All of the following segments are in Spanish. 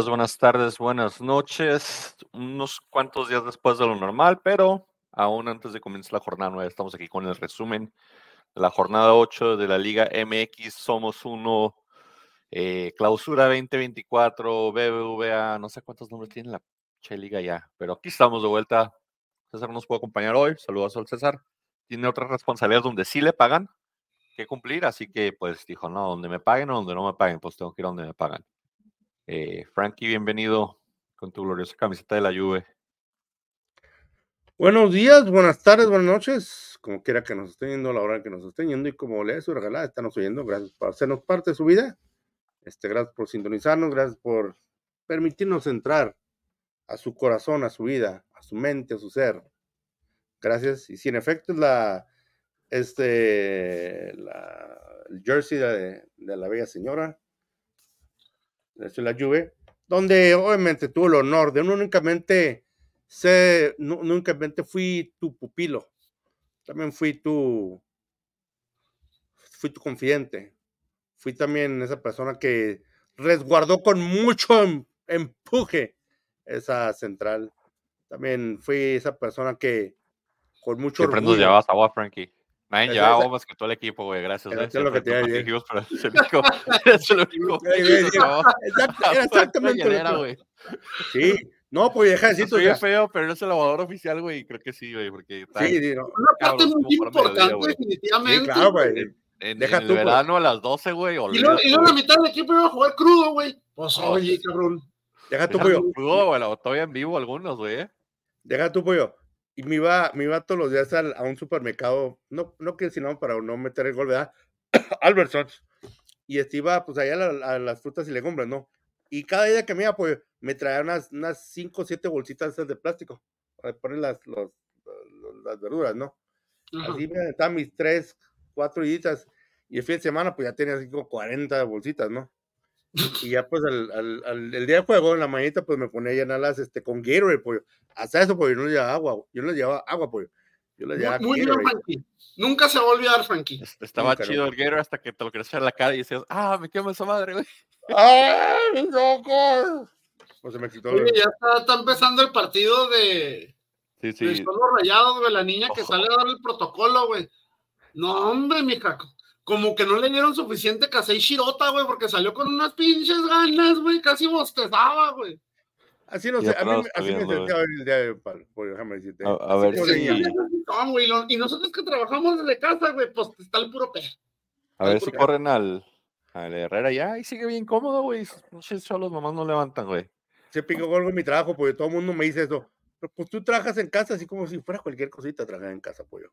Días, buenas tardes, buenas noches. Unos cuantos días después de lo normal, pero aún antes de comenzar la jornada 9, estamos aquí con el resumen de la jornada 8 de la Liga MX. Somos uno, eh, clausura 2024, BBVA, no sé cuántos nombres tiene la Liga ya, pero aquí estamos de vuelta. César nos puede acompañar hoy. Saludos al César. Tiene otras responsabilidades donde sí le pagan que cumplir, así que pues dijo, no, donde me paguen o donde no me paguen, pues tengo que ir donde me pagan. Eh, Frankie, bienvenido con tu gloriosa camiseta de la Juve. Buenos días, buenas tardes, buenas noches, como quiera que nos estén yendo, la hora que nos estén yendo y como le su regalada, estamos oyendo, gracias por hacernos parte de su vida, este, gracias por sintonizarnos, gracias por permitirnos entrar a su corazón, a su vida, a su mente, a su ser. Gracias, y si en efecto es la, este, la, el jersey de la bella señora, de la Juve, donde obviamente tuvo el honor de no únicamente ser, no, únicamente fui tu pupilo, también fui tu, fui tu confidente, fui también esa persona que resguardó con mucho em, empuje esa central. También fui esa persona que con mucho Siempre nos llevabas agua, Frankie. Nadie llevaba más que todo el equipo, güey. Gracias. Eso es lo que te iba a decir. Eso es lo único. Exactamente. güey. Sí. No, pues deja de decir. Soy feo, pero no es el lavador oficial, güey. Creo que sí, güey. Porque sí, no. Una parte muy importante, definitivamente. Sí, claro, güey. En, Deja en el verano a las 12, güey. Y luego, y luego la mitad del equipo iba a jugar crudo, güey. Pues oye, cabrón. Deja tu pollo. Crudo, güey. Todavía en vivo algunos, güey. Deja tu pollo. Y me iba, me iba todos los días al, a un supermercado, no, no que sino para no meter el gol, ¿verdad? Albertsons. Y este iba pues allá a, las frutas y legumbres, ¿no? Y cada día que me iba, pues me traía unas, unas cinco o siete bolsitas de plástico para poner las, los, las verduras, ¿no? Así me estaban mis tres, cuatro horitas. Y el fin de semana, pues ya tenía así como 40 bolsitas, ¿no? Y ya pues al, al, el día de juego, en la mañana, pues me ponía a llenarlas este, con Gatorade, pollo. Hasta eso, pollo, yo no le llevaba agua, yo no le llevaba agua, pollo. Yo le llevaba Muy bien, Frankie. Nunca se va a olvidar, Frankie. Estaba chido el Gatorade hasta que te lo querías en la cara y decías, ah, me quema esa madre, güey. ¡Ay, loco! Pues se me quitó. Oye, ya está, está, empezando el partido de. Sí, sí. De los rayados, güey, la niña que sale a dar el protocolo, güey. No, hombre, mija, como que no le dieron suficiente Casey Shirota, güey, porque salió con unas pinches ganas, güey, casi bostezaba, güey. Así no sé, a mí así me sentía el día de pues déjame decirte. A, a ver si... No, güey, y nosotros que trabajamos desde casa, güey, pues está el puro pe. A ver si corren al, al Herrera ya y sigue bien cómodo, güey. No sé, solo los mamás no levantan, güey. Se picó algo en mi trabajo, porque todo el mundo me dice eso. Pero pues tú trabajas en casa así como si fuera cualquier cosita trabajar en casa, pollo.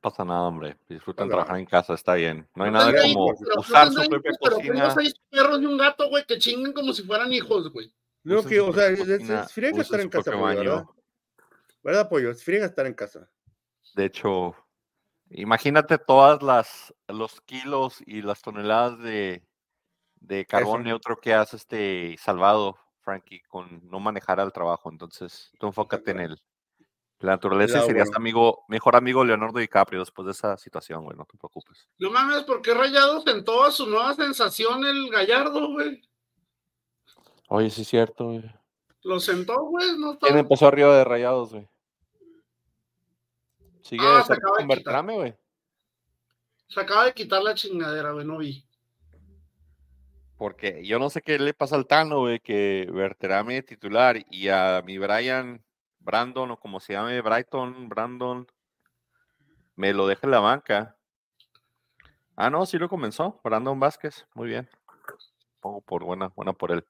Pasa nada, hombre. Disfrutan trabajar en casa, está bien. No hay nada como usar su propia cocina. Pero seis perros y un gato, güey, que chinguen como si fueran hijos, güey. No, que, o sea, es friega estar en casa, pollo, ¿verdad? ¿Verdad, pollo? Es friega estar en casa. De hecho, imagínate todas las los kilos y las toneladas de, de carbón neutro que hace este salvado, Frankie, con no manejar al trabajo. Entonces, tú enfócate en el, la naturaleza serías amigo, mejor amigo Leonardo DiCaprio después de esa situación, güey, no te preocupes. No mames, ¿por qué Rayados sentó a su nueva sensación el Gallardo, güey? Oye, sí es cierto, güey. Lo sentó, güey, no ¿Quién empezó arriba de Rayados, güey? Sigue ah, con Bertrame, güey. Se acaba de quitar la chingadera, güey, no vi. Porque yo no sé qué le pasa al Tano, güey, que Berterame titular y a mi Brian Brandon, o como se llame, Brighton, Brandon, me lo deja en la banca. Ah, no, sí lo comenzó, Brandon Vázquez, muy bien. Pongo por buena, buena por él.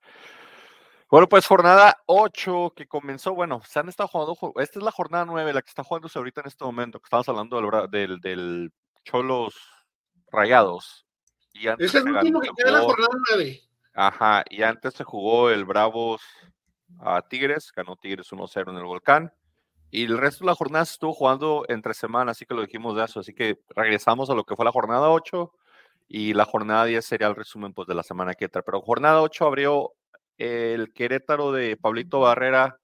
Bueno, pues jornada 8 que comenzó, bueno, se han estado jugando, esta es la jornada 9, la que está jugándose ahorita en este momento, que estamos hablando del, del, Cholos Rayados. Y es el último que queda la jornada 9. Ajá, y antes se jugó el Bravos a Tigres, ganó Tigres 1-0 en el Volcán. Y el resto de la jornada estuvo jugando entre semanas, así que lo dijimos de eso. Así que regresamos a lo que fue la jornada 8 y la jornada 10 sería el resumen pues, de la semana que entra. Pero jornada 8 abrió el Querétaro de Pablito Barrera.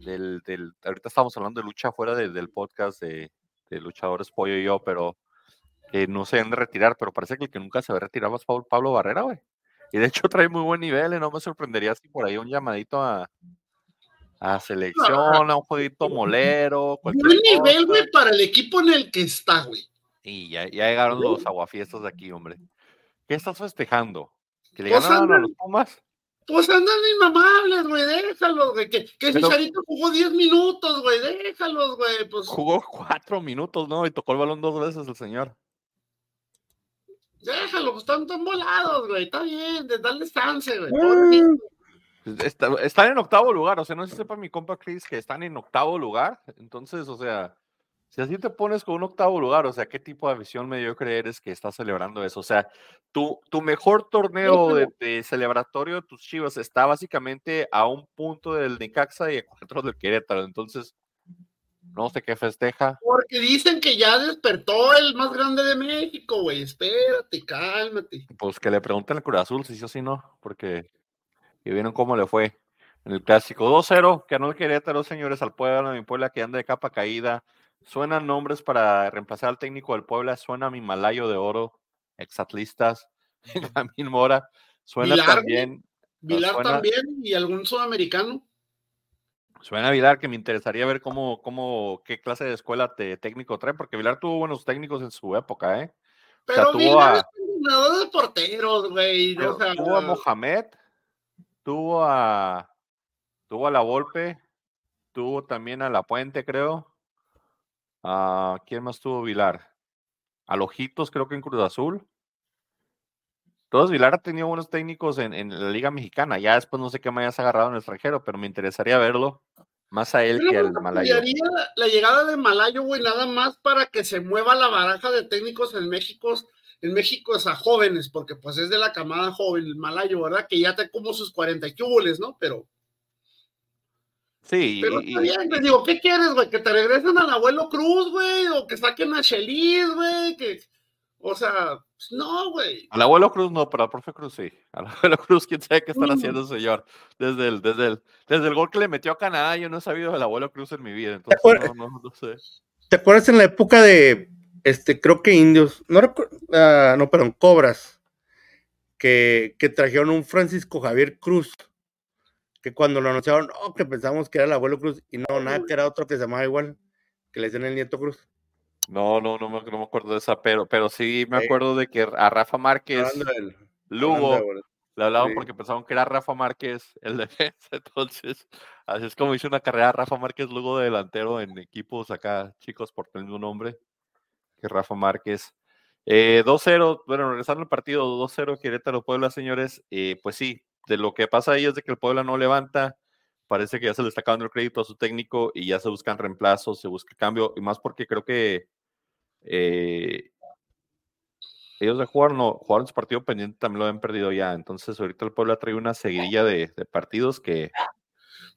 Del, del ahorita estamos hablando de lucha fuera del podcast de, de, Luchadores Pollo y yo, pero no se han de retirar. Pero parece que el que nunca se va a retirar Pablo, Pablo Barrera, güey. Y de hecho trae muy buen nivel, y no me sorprendería si por ahí un llamadito a, a selección, a un jueguito molero. Buen nivel, güey, para el equipo en el que está, güey. Y ya, ya llegaron los aguafiestas de aquí, hombre. ¿Qué estás festejando? ¿Que le Pues ganaron a los Pumas? Pues andan inmamables, güey, déjalos, güey. Que, que Pero- Chicharito jugó 10 minutos, güey, déjalos, güey. Pues Jugó cuatro minutos, ¿no? Y tocó el balón dos veces el señor. Déjalos, pues están tan volados, güey. Está bien, de darles chance, güey. Ah. pobrecito. Está- están en octavo lugar, o sea, no sé si sepa mi compa Chris que están en octavo lugar. Entonces, o sea, si así te pones con un octavo lugar, o sea, ¿qué tipo de visión mediocre eres que estás celebrando eso? O sea, tu, tu mejor torneo de, de celebratorio de tus chivas está básicamente a un punto del Necaxa y a cuatro del Querétaro. Entonces, no sé qué festeja. Porque dicen que ya despertó el más grande de México, güey. Espérate, cálmate. Pues que le pregunten al Cruz Azul si sí o si no, porque y vieron cómo le fue en el clásico 2-0, ganó el Querétaro, señores, al Puebla, mi Puebla que anda de capa caída. Suenan nombres para reemplazar al técnico del Puebla, suena mi Malayo de Oro, exatlistas, Benjamín Mora, suena Vilar, también, Vilar suena- también y algún sudamericano. Suena Vilar, que me interesaría ver cómo, cómo, qué clase de escuela de técnico trae, porque Vilar tuvo buenos técnicos en su época, ¿eh? Pero tuvo Vilar a- es entrenador de porteros, güey. O sea, tuvo a Mohamed, tuvo a tuvo a la Volpe, tuvo también a la Puente, creo. ¿A quién más tuvo Vilar? A Lojitos, creo que en Cruz Azul. Todos Vilar ha tenido buenos técnicos en, en la Liga Mexicana. Ya después no sé qué me hayas agarrado en el extranjero, pero me interesaría verlo más a él que al Malayo. la llegada de Malayo, güey, nada más para que se mueva la baraja de técnicos en México, en México es a jóvenes, porque pues es de la camada joven, el Malayo, ¿verdad? Que ya te como sus 40 cúbules, ¿no? Pero, Sí, pero y- bien, te digo, ¿qué quieres, güey? Que te regresen al abuelo Cruz, güey, o que saquen a Chelis, güey, que, o sea, pues, no, güey. Al abuelo Cruz no, pero al profe Cruz sí. Al abuelo Cruz, quién sabe qué están Mm. haciendo, señor. Desde el, desde el, desde el gol que le metió a Canadá, yo no he sabido del abuelo Cruz en mi vida. Entonces, acuerdas? no, no, no sé. ¿Te acuerdas en la época de, este, creo que indios, no recuerdo, ah, no, perdón, cobras, que, que trajeron un Francisco Javier Cruz, que cuando lo anunciaron, no, que pensamos que era el abuelo Cruz, y no, nada, que era otro que se llamaba igual, que le decían el nieto Cruz. No, no, no me, no me acuerdo de esa, pero, pero sí me Sí. acuerdo de que a Rafa Márquez, Lugo, le hablaban sí. porque pensaban que era Rafa Márquez el defensa. Entonces, así es como hizo una carrera Rafa Márquez Lugo de delantero en equipos acá, chicos, por tener un nombre, que Rafa Márquez. Eh, 2-0, bueno, regresando al partido, 2-0 Querétaro Puebla, señores. eh, pues sí, de lo que pasa ahí es de que el Puebla no levanta. Parece que ya se le está acabando el crédito a su técnico y ya se buscan reemplazos, se busca cambio, y más porque creo que eh, ellos de jugar, no, jugaron su partido pendiente, también lo habían perdido ya. Entonces, ahorita el Puebla trae una seguidilla de, de partidos que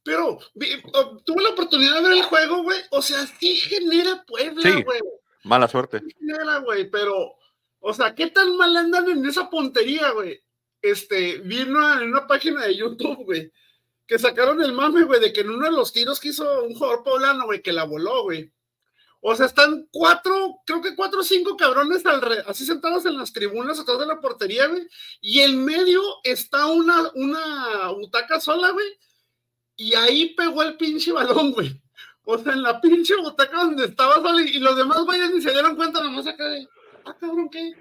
Pero vi- o- tuve la oportunidad de ver el juego, güey. O sea, sí genera Puebla, Sí. güey. mala suerte. Sí genera, güey. Pero, o sea, ¿qué tan mal andan en esa puntería, güey? Este, vi una- en una página de YouTube, güey, que sacaron el mame, güey, de que en uno de los tiros que hizo un jugador poblano, güey, que la voló, güey. O sea, están cuatro, creo que cuatro o cinco cabrones así sentados en las tribunas atrás de la portería, güey. Y en medio está una, una butaca sola, güey. Y ahí pegó el pinche balón, güey. O sea, en la pinche butaca donde estaba solo y y los demás güeyes ni se dieron cuenta nomás acá de, ah, cabrón, ¿qué?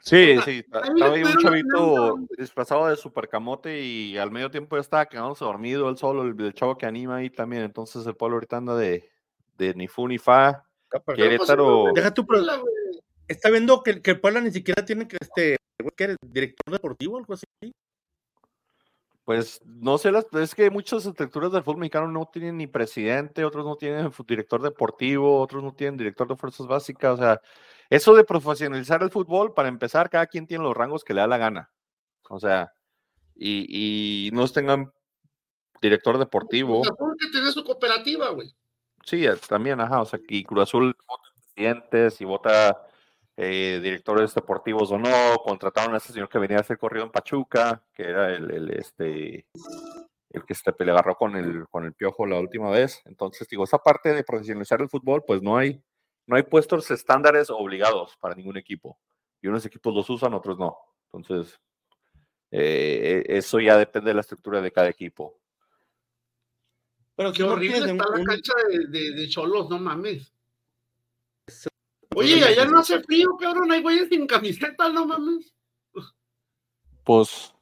Sí, sea, sí, ahí estaba ahí un chavito disfrazado de supercamote y al medio tiempo ya estaba quedándose dormido él solo, el, el chavo que anima ahí también. Entonces el pueblo ahorita anda de, de ni fu ni fa. Querétaro, Deja tu pro- Hola, güey. Está viendo que, que el Puebla ni siquiera tiene que este, director deportivo o algo así. pues no sé, las, es que muchas estructuras del fútbol mexicano no tienen ni presidente, otros no tienen director deportivo, otros no tienen director de fuerzas básicas. O sea, eso de profesionalizar el fútbol, para empezar, cada quien tiene los rangos que le da la gana. O sea, y, y no tengan director deportivo. Cruz Azul que tiene su cooperativa, güey. Sí, eh, también, ajá, o sea, y Cruz Azul vota presidentes y vota eh, directores deportivos o no, contrataron a ese señor que venía a hacer corrido en Pachuca, que era el, el, este, el que se le agarró con el, con el piojo la última vez. Entonces, digo, esa parte de profesionalizar el fútbol, pues no hay, no hay puestos estándares obligados para ningún equipo. Y unos equipos los usan, otros no. Entonces, eh, eso ya depende de la estructura de cada equipo. Pero qué horrible está la cancha de, de, Cholos, no mames. Oye, allá no hace frío, cabrón, hay güeyes sin camiseta, no mames. Pues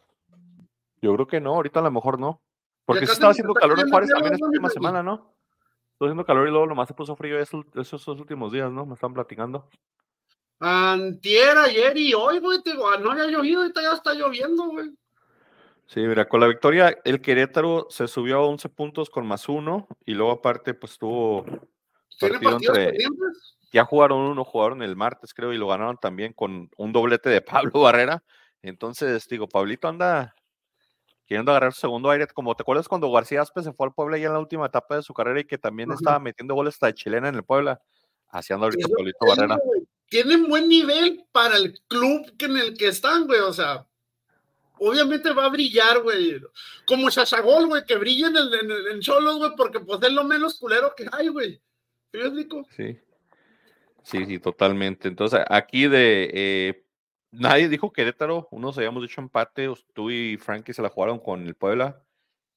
yo creo que no, ahorita a lo mejor no. Porque se estaba haciendo calor en Juárez también esta última semana, ¿no? Estuvo haciendo calor y luego nomás se puso frío esos, esos últimos días, ¿no? Me están platicando. Antier, ayer y hoy, güey, no había llovido, ahorita ya está lloviendo, güey. Sí, mira, con la victoria el Querétaro se subió a 11 puntos con más uno y luego aparte pues tuvo partido entre... Ya jugaron uno, jugaron el martes creo y lo ganaron también con un doblete de Pablo Barrera. Entonces, digo, Pablito anda queriendo agarrar su segundo aire, como te acuerdas cuando García Aspe se fue al Puebla ya en la última etapa de su carrera y que también estaba metiendo goles hasta de chilena en el Puebla, haciendo ahorita Pablito Barrera. Tienen buen nivel para el club en el que están, güey, o sea, obviamente va a brillar, güey. Como Shashagol, güey, que brilla en, el, en, Cholos, güey, porque pues es lo menos culero que hay, güey. Sí. Sí, sí, totalmente. Entonces, aquí de eh, nadie dijo Querétaro, unos habíamos dicho empate, tú y Frankie se la jugaron con el Puebla.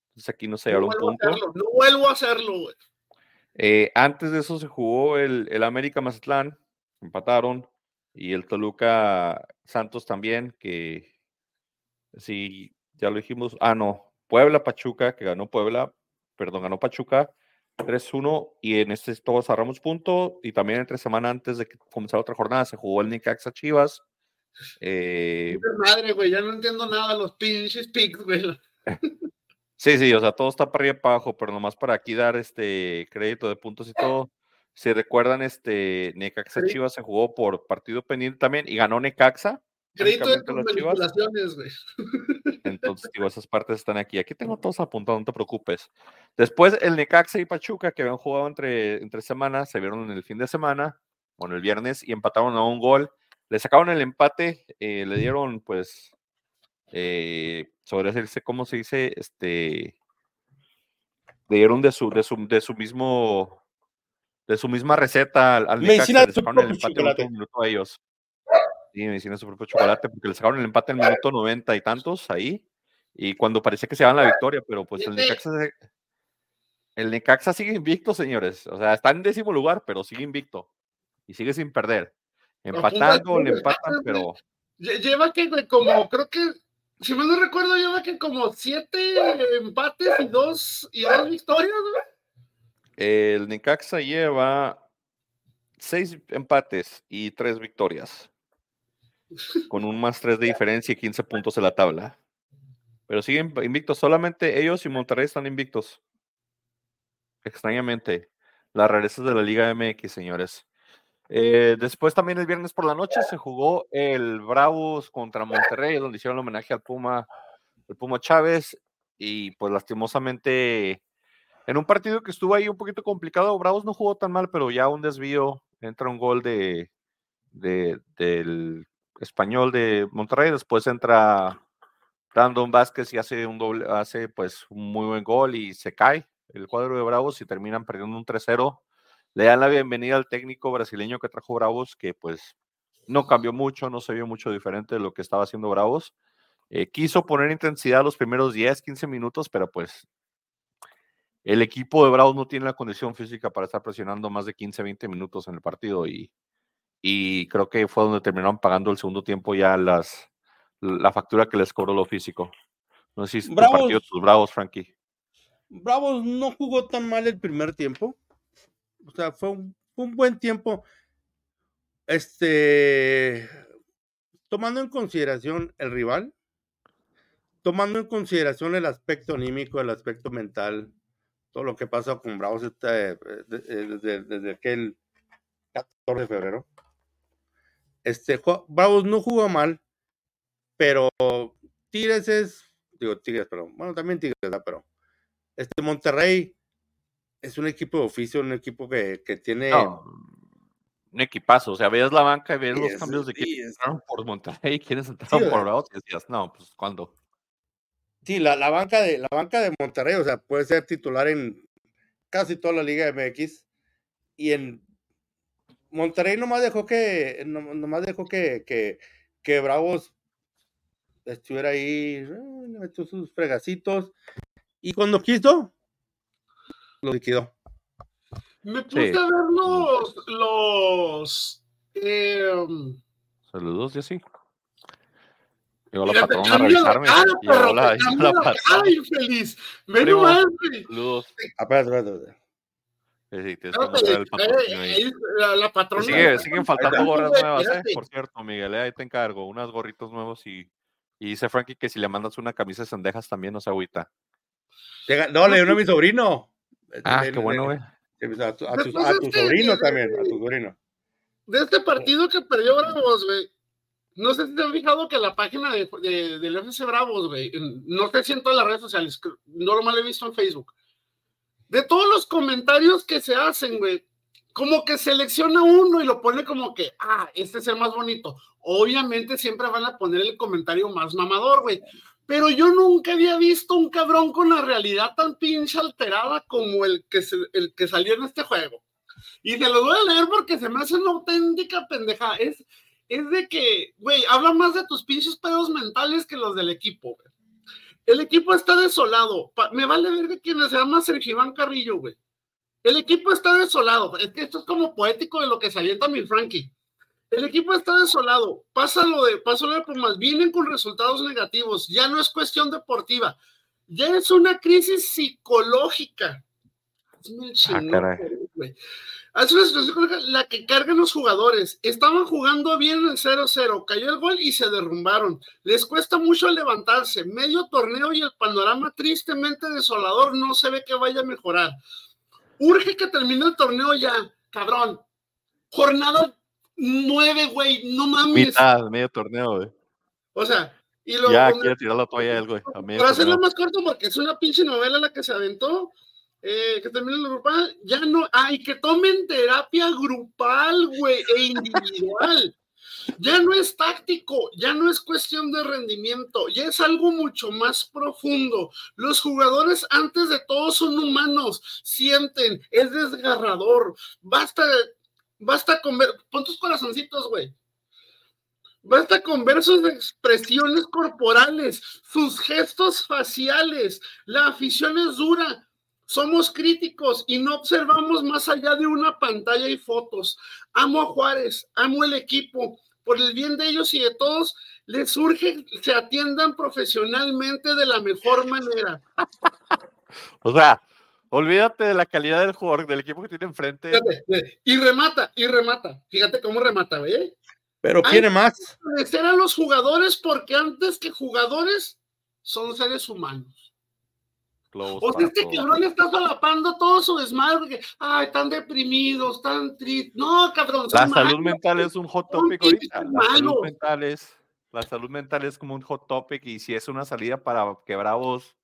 Entonces aquí no se llevaron un punto. no vuelvo a hacerlo, güey. Eh, antes de eso se jugó el, el América Mazatlán, empataron, y el Toluca Santos también, que Sí, ya lo dijimos. Ah, no. Puebla Pachuca, que ganó Puebla, perdón, ganó Pachuca 3-1 y en este todos cerramos punto. Y también entre semana antes de que comenzara otra jornada se jugó el Nicaxa Chivas. Eh, madre, güey, ya no entiendo nada los pinches picks, güey. Sí, sí, o sea, todo está para arriba y para abajo, pero nomás para aquí dar este crédito de puntos y todo. Si recuerdan, este Necaxa Chivas se jugó por partido pendiente también y ganó Necaxa Crédito de tus manipulaciones, güey. Entonces, digo, esas partes están aquí. Aquí tengo todos apuntados, no te preocupes. Después, el Necaxa y Pachuca, que habían jugado entre, entre semanas, se vieron en el fin de semana, bueno, el viernes, y empataron a un gol. Le sacaron el empate, eh, le dieron, pues, eh, sobre decirse, ¿cómo se dice? Este, le dieron de su, de su, de su mismo, de su misma receta al, al Necaxa, le sacaron el empate un minuto a ellos. Sí, me hicieron su propio chocolate porque le sacaron el empate en el minuto 90 y tantos ahí. Y cuando parecía que se daban la victoria, pero pues el Necaxa, el Necaxa sigue invicto, señores. O sea, está en décimo lugar, pero sigue invicto. Y sigue sin perder. Empatando, le empatan, pero. Lleva que como, creo que, si me no recuerdo, lleva que como siete empates y dos, y dos victorias, ¿no? El Necaxa lleva seis empates y tres victorias con un más 3 de diferencia y 15 puntos en la tabla. Pero siguen invictos. Solamente ellos y Monterrey están invictos. Extrañamente. Las rarezas de la Liga MX, señores. Eh, después también el viernes por la noche se jugó el Bravos contra Monterrey, donde hicieron el homenaje al Puma, el Puma Chávez. Y pues lastimosamente, en un partido que estuvo ahí un poquito complicado, Bravos no jugó tan mal, pero ya un desvío, entra un gol de, de del español de Monterrey. Después entra Brandon Vázquez y hace un doble, hace pues un muy buen gol y se cae el cuadro de Bravos y terminan perdiendo un 3-0. Le dan la bienvenida al técnico brasileño que trajo Bravos, que pues no cambió mucho, no se vio mucho diferente de lo que estaba haciendo Bravos. Eh, quiso poner intensidad los primeros 10, 15 minutos, pero pues el equipo de Bravos no tiene la condición física para estar presionando más de 15, 20 minutos en el partido y y creo que fue donde terminaron pagando el segundo tiempo ya las la factura que les cobró lo físico. No sé si Bravos, partido tus Bravos, Frankie. Bravos no jugó tan mal el primer tiempo. O sea, fue un, un buen tiempo. Este, tomando en consideración el rival, tomando en consideración el aspecto anímico, el aspecto mental, todo lo que pasa con Bravos este, eh, desde, desde aquel 14 de febrero. Este, Bravos no jugó mal, pero Tigres es, digo Tigres, pero bueno, también Tigres, pero este Monterrey es un equipo de oficio, un equipo que, que tiene... un equipazo, o sea, veías la banca y veías los cambios de que entraron por Monterrey, quiénes entraron por Bravos y decías, no, pues ¿cuándo? Sí, la, la, banca de, la banca de Monterrey, o sea, puede ser titular en casi toda la Liga MX y en Monterrey nomás dejó que, nomás dejó que, que, que Bravos estuviera ahí, eh, le metió sus fregacitos. Y cuando quiso, lo liquidó. Me puse Sí. a ver los. los em, Saludos, Jessy. Llegó la patrona a revisarme. cara, perro, la, la la cara, infeliz. Nomás, güey. Saludos. Espérate, espérate, espérate. Sí, tienes que Espérate, mostrar el patrocinio ahí. ahí, la, la patrona. Sigue- siguen faltando gorras nuevas, ¿eh? Por cierto, Miguel, eh, ahí te encargo. Unas gorritos nuevos y, y dice Frankie que si le mandas una camisa de sendejas también no se agüita. No, le dio uno a mi sobrino. Ah, Le- qué bueno, le- güey. le- A tu, a tu- Después a tu este, sobrino eh, también, a tu sobrino. De este partido que perdió Bravos, güey. No sé si te han fijado que la página de, de- del FC Bravos, güey, no sé si en todas las redes sociales, no lo mal he visto en Facebook. De todos los comentarios que se hacen, güey, como que selecciona uno y lo pone como que, ah, este es el más bonito. Obviamente siempre van a poner el comentario más mamador, güey. Pero yo nunca había visto un cabrón con la realidad tan pinche alterada como el que, se- el que salió en este juego. Y se lo voy a leer porque se me hace una auténtica pendeja. Es, es de que, güey, habla más de tus pinches pedos mentales que los del equipo, güey. El equipo está desolado. Me vale ver de quién se llama Sergio Iván Carrillo, güey. El equipo está desolado. Esto es como poético de lo que se avienta mi Frankie. El equipo está desolado. Pasa lo de, pasa lo de Pumas. Vienen con resultados negativos. Ya no es cuestión deportiva. Ya es una crisis psicológica. Es una situación psicológica la que cargan los jugadores. Estaban jugando bien el 0-0. Cayó el gol y se derrumbaron. Les cuesta mucho levantarse. Medio torneo y el panorama tristemente desolador no se ve que vaya a mejorar. Urge que termine el torneo ya, cabrón. Jornada nueve, güey, no mames. Mitad, medio torneo, güey. O sea, y luego Ya quiere tirar la toalla él, güey. para hacerlo más corto, porque es una pinche novela la que se aventó, eh, que termine la grupal, ya no, ay, que tomen terapia grupal, güey, e individual. Ya no es táctico, ya no es cuestión de rendimiento, ya es algo mucho más profundo. Los jugadores antes de todo son humanos, sienten, es desgarrador. Basta, basta con ver, pon tus corazoncitos, güey. Basta con ver sus expresiones corporales, sus gestos faciales. La afición es dura. Somos críticos y no observamos más allá de una pantalla y fotos. Amo a Juárez, amo el equipo. Por el bien de ellos y de todos, les urge se atiendan profesionalmente de la mejor manera. O sea, olvídate de la calidad del jugador, del equipo que tiene enfrente. Fíjate, fíjate, Y remata, y remata. Fíjate cómo remata, ¿ve? Pero quiere más. Agradecer a los jugadores porque antes que jugadores son seres humanos. Globos O sea, este cabrón está solapando todo su desmadre. que, Ay, están deprimidos, tan tristes. No, cabrón. son La salud malos, mental es un hot son topic ahorita. La salud mental es, la salud mental es como un hot topic y si es una salida para que Bravos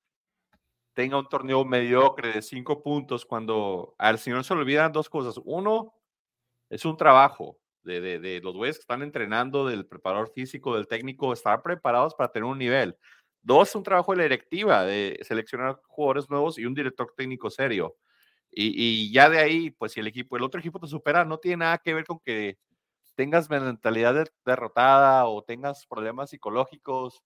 tenga un torneo mediocre de cinco puntos cuando al señor se olvidan dos cosas. Uno, es un trabajo de, los güeyes que están entrenando, del preparador físico, del técnico, estar preparados para tener un nivel. Dos, un trabajo de la directiva, de seleccionar jugadores nuevos y un director técnico serio. Y, y ya de ahí, pues si el equipo, el otro equipo te supera, no tiene nada que ver con que tengas mentalidad de- derrotada o tengas problemas psicológicos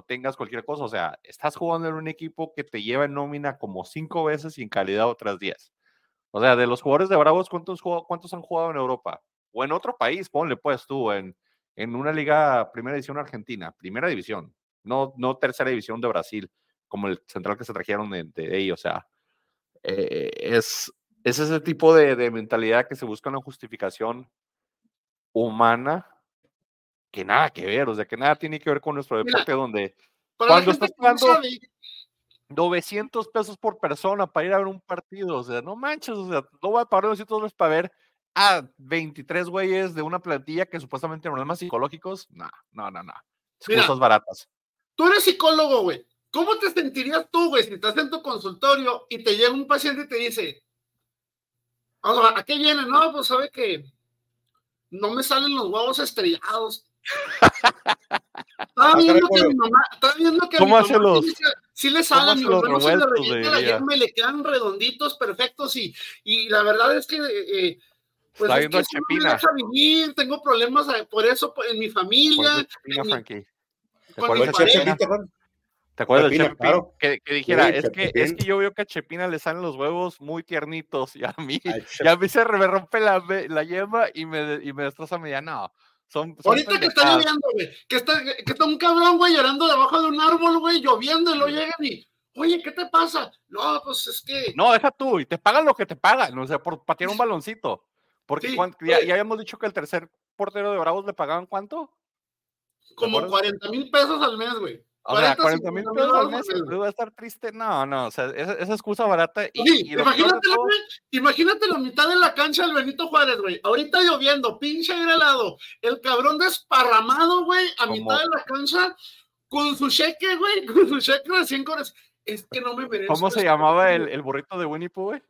o tengas cualquier cosa. O sea, estás jugando en un equipo que te lleva en nómina como cinco veces y en calidad otras diez. O sea, de los jugadores de Bravos, ¿cuántos, cuántos han jugado en Europa? O en otro país, ponle pues tú, en, en una liga primera división argentina, primera división, no, no tercera división de Brasil, como el central que se trajeron de, de ahí. O sea, eh, es, es ese tipo de, de mentalidad que se busca una justificación humana que nada que ver, o sea, que nada tiene que ver con nuestro Mira, deporte, donde cuando estás no sabe, 900 pesos por persona para ir a ver un partido, o sea, no manches, o sea, no voy a pagar 900 dólares para ver a 23 güeyes de una plantilla que supuestamente tienen problemas psicológicos, no, no, no, no, excusas baratas. tú eres psicólogo, güey. ¿Cómo te sentirías tú, güey, si estás en tu consultorio y te llega un paciente y te dice, o sea, ¿a qué viene? No, pues sabe que no me salen los huevos estrellados. Estaba Ah, viendo caray, que mi mamá, estaba viendo que a mi ¿Cómo hace mamá los- sí, le- sí le cómo salen, hace mi los mamá no se le revueltos de revienta la yema y le quedan redonditos, perfectos y, y la verdad es que eh, pues Está es viendo que a eso no me Chepina. deja vivir, tengo problemas eh, por eso pues, en mi familia, Chepina, mi- Frankie. ¿Te con acuerdas mi pareja. Chepina? Chepina. ¿Te acuerdas del Chepina, Chepe claro. Que, que dijera, Sí, es, que, es que yo veo que a Chepina le salen los huevos muy tiernitos y a mí, Ay, y a mí se me rompe la, la yema y me, y me destroza media. No, son, son Ahorita que está lloviendo, güey, que está, que está un cabrón, güey, llorando debajo de un árbol, güey, lloviendo, y lo llegan y, oye, ¿qué te pasa? No, pues es que, No, deja tú, y te pagan lo que te pagan, o sea, por patear un baloncito. Porque Sí, ya, ya habíamos dicho que el tercer portero de Bravos le pagaban cuánto? como acuerdas? 40 mil pesos al mes, güey. O sea, 40, 40 mil 50 pesos al mes, al mes, ¿va a estar triste? No, no, o sea, esa, esa excusa barata. Y, Sí, y imagínate, todo- güey, imagínate la mitad de la cancha del Benito Juárez, güey. Ahorita lloviendo, pinche helado. El cabrón desparramado, güey, a mitad de la cancha, con su cheque, güey, con su cheque de 100 cores. Es que no me merezco. ¿Cómo se llamaba el, el burrito de Winnie Pooh, güey?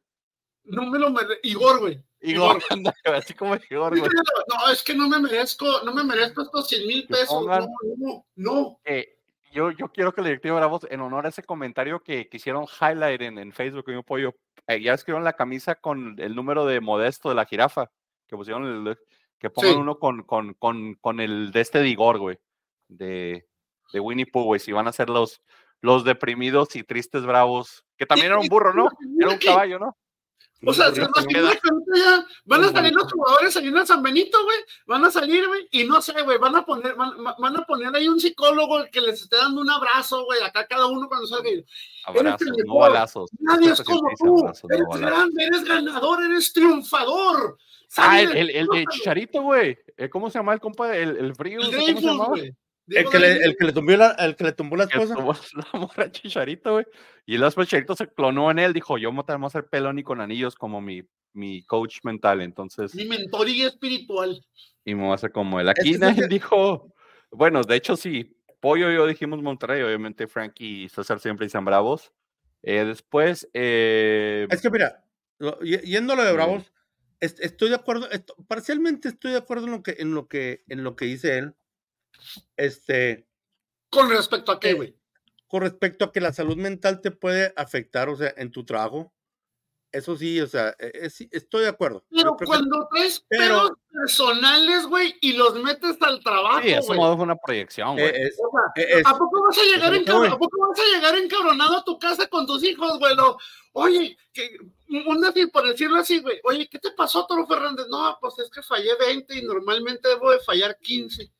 No me lo merezco. Igor, güey. Igor, anda, así como Igor, güey. No, es que no me merezco, no me merezco estos 100 mil pesos. pongan- No, no, no. Eh, yo, yo quiero que el directivo de Bravos, en honor a ese comentario que, que hicieron highlight en, en Facebook, en un pollo, eh, ya escribieron la camisa con el número de modesto de la jirafa, que pusieron el, que pongan Sí. uno con, con, con, con el de este de Igor, güey, de, de Winnie Pooh, güey, si van a ser los, los deprimidos y tristes bravos, que también era un burro, ¿no? Era un caballo, ¿no? O sea, se que ya van a salir los jugadores ahí en el San Benito, güey. Van a salir, güey, y no sé, güey, van a poner, van, van a poner ahí un psicólogo que les esté dando un abrazo, güey, acá cada uno cuando salga. Abrazos, no balazos. Nadie es como tú. no Eres balazos. grande, eres ganador, eres triunfador. Ah, el, el, el Chicharito, güey. Eh, ¿Cómo se llama el compa? El, el frío. El ¿cómo se Dreyfus, güey. El que, le, el que le tumbó la, el que le tumbó la esposa. la morra Chicharito, güey. Y después Chicharito se clonó en él, dijo, yo me voy a hacer pelón y con anillos como mi, mi coach mental, entonces, Mi mentor y espiritual. y me voy a hacer como él. Aquí que es nadie dijo, bueno, de hecho sí, Pollo y yo dijimos Monterrey, obviamente Frankie y César siempre dicen Bravos. Eh, después, eh, Es que mira, yendo a lo de. Bravos, est- estoy de acuerdo, parcialmente estoy de acuerdo en lo que, en lo que, en lo que dice él. Este, ¿Con respecto a qué, Eh, güey? con respecto a que la salud mental te puede afectar, o sea, en tu trabajo. Eso sí, o sea, e- es- sí, estoy de acuerdo. Pero cuando traes pero- pedos personales, güey, y los metes al trabajo, sí, eso modo fue una proyección, güey. es- O sea, es- ¿A poco vas a llegar es lo que encabro- voy. ¿A poco vas a llegar encabronado a tu casa con tus hijos, güey? No, Oye, que, un decir, por decirlo así, güey. Oye, ¿qué te pasó, Toro Fernández? No, pues es que fallé 20 y normalmente debo de fallar 15.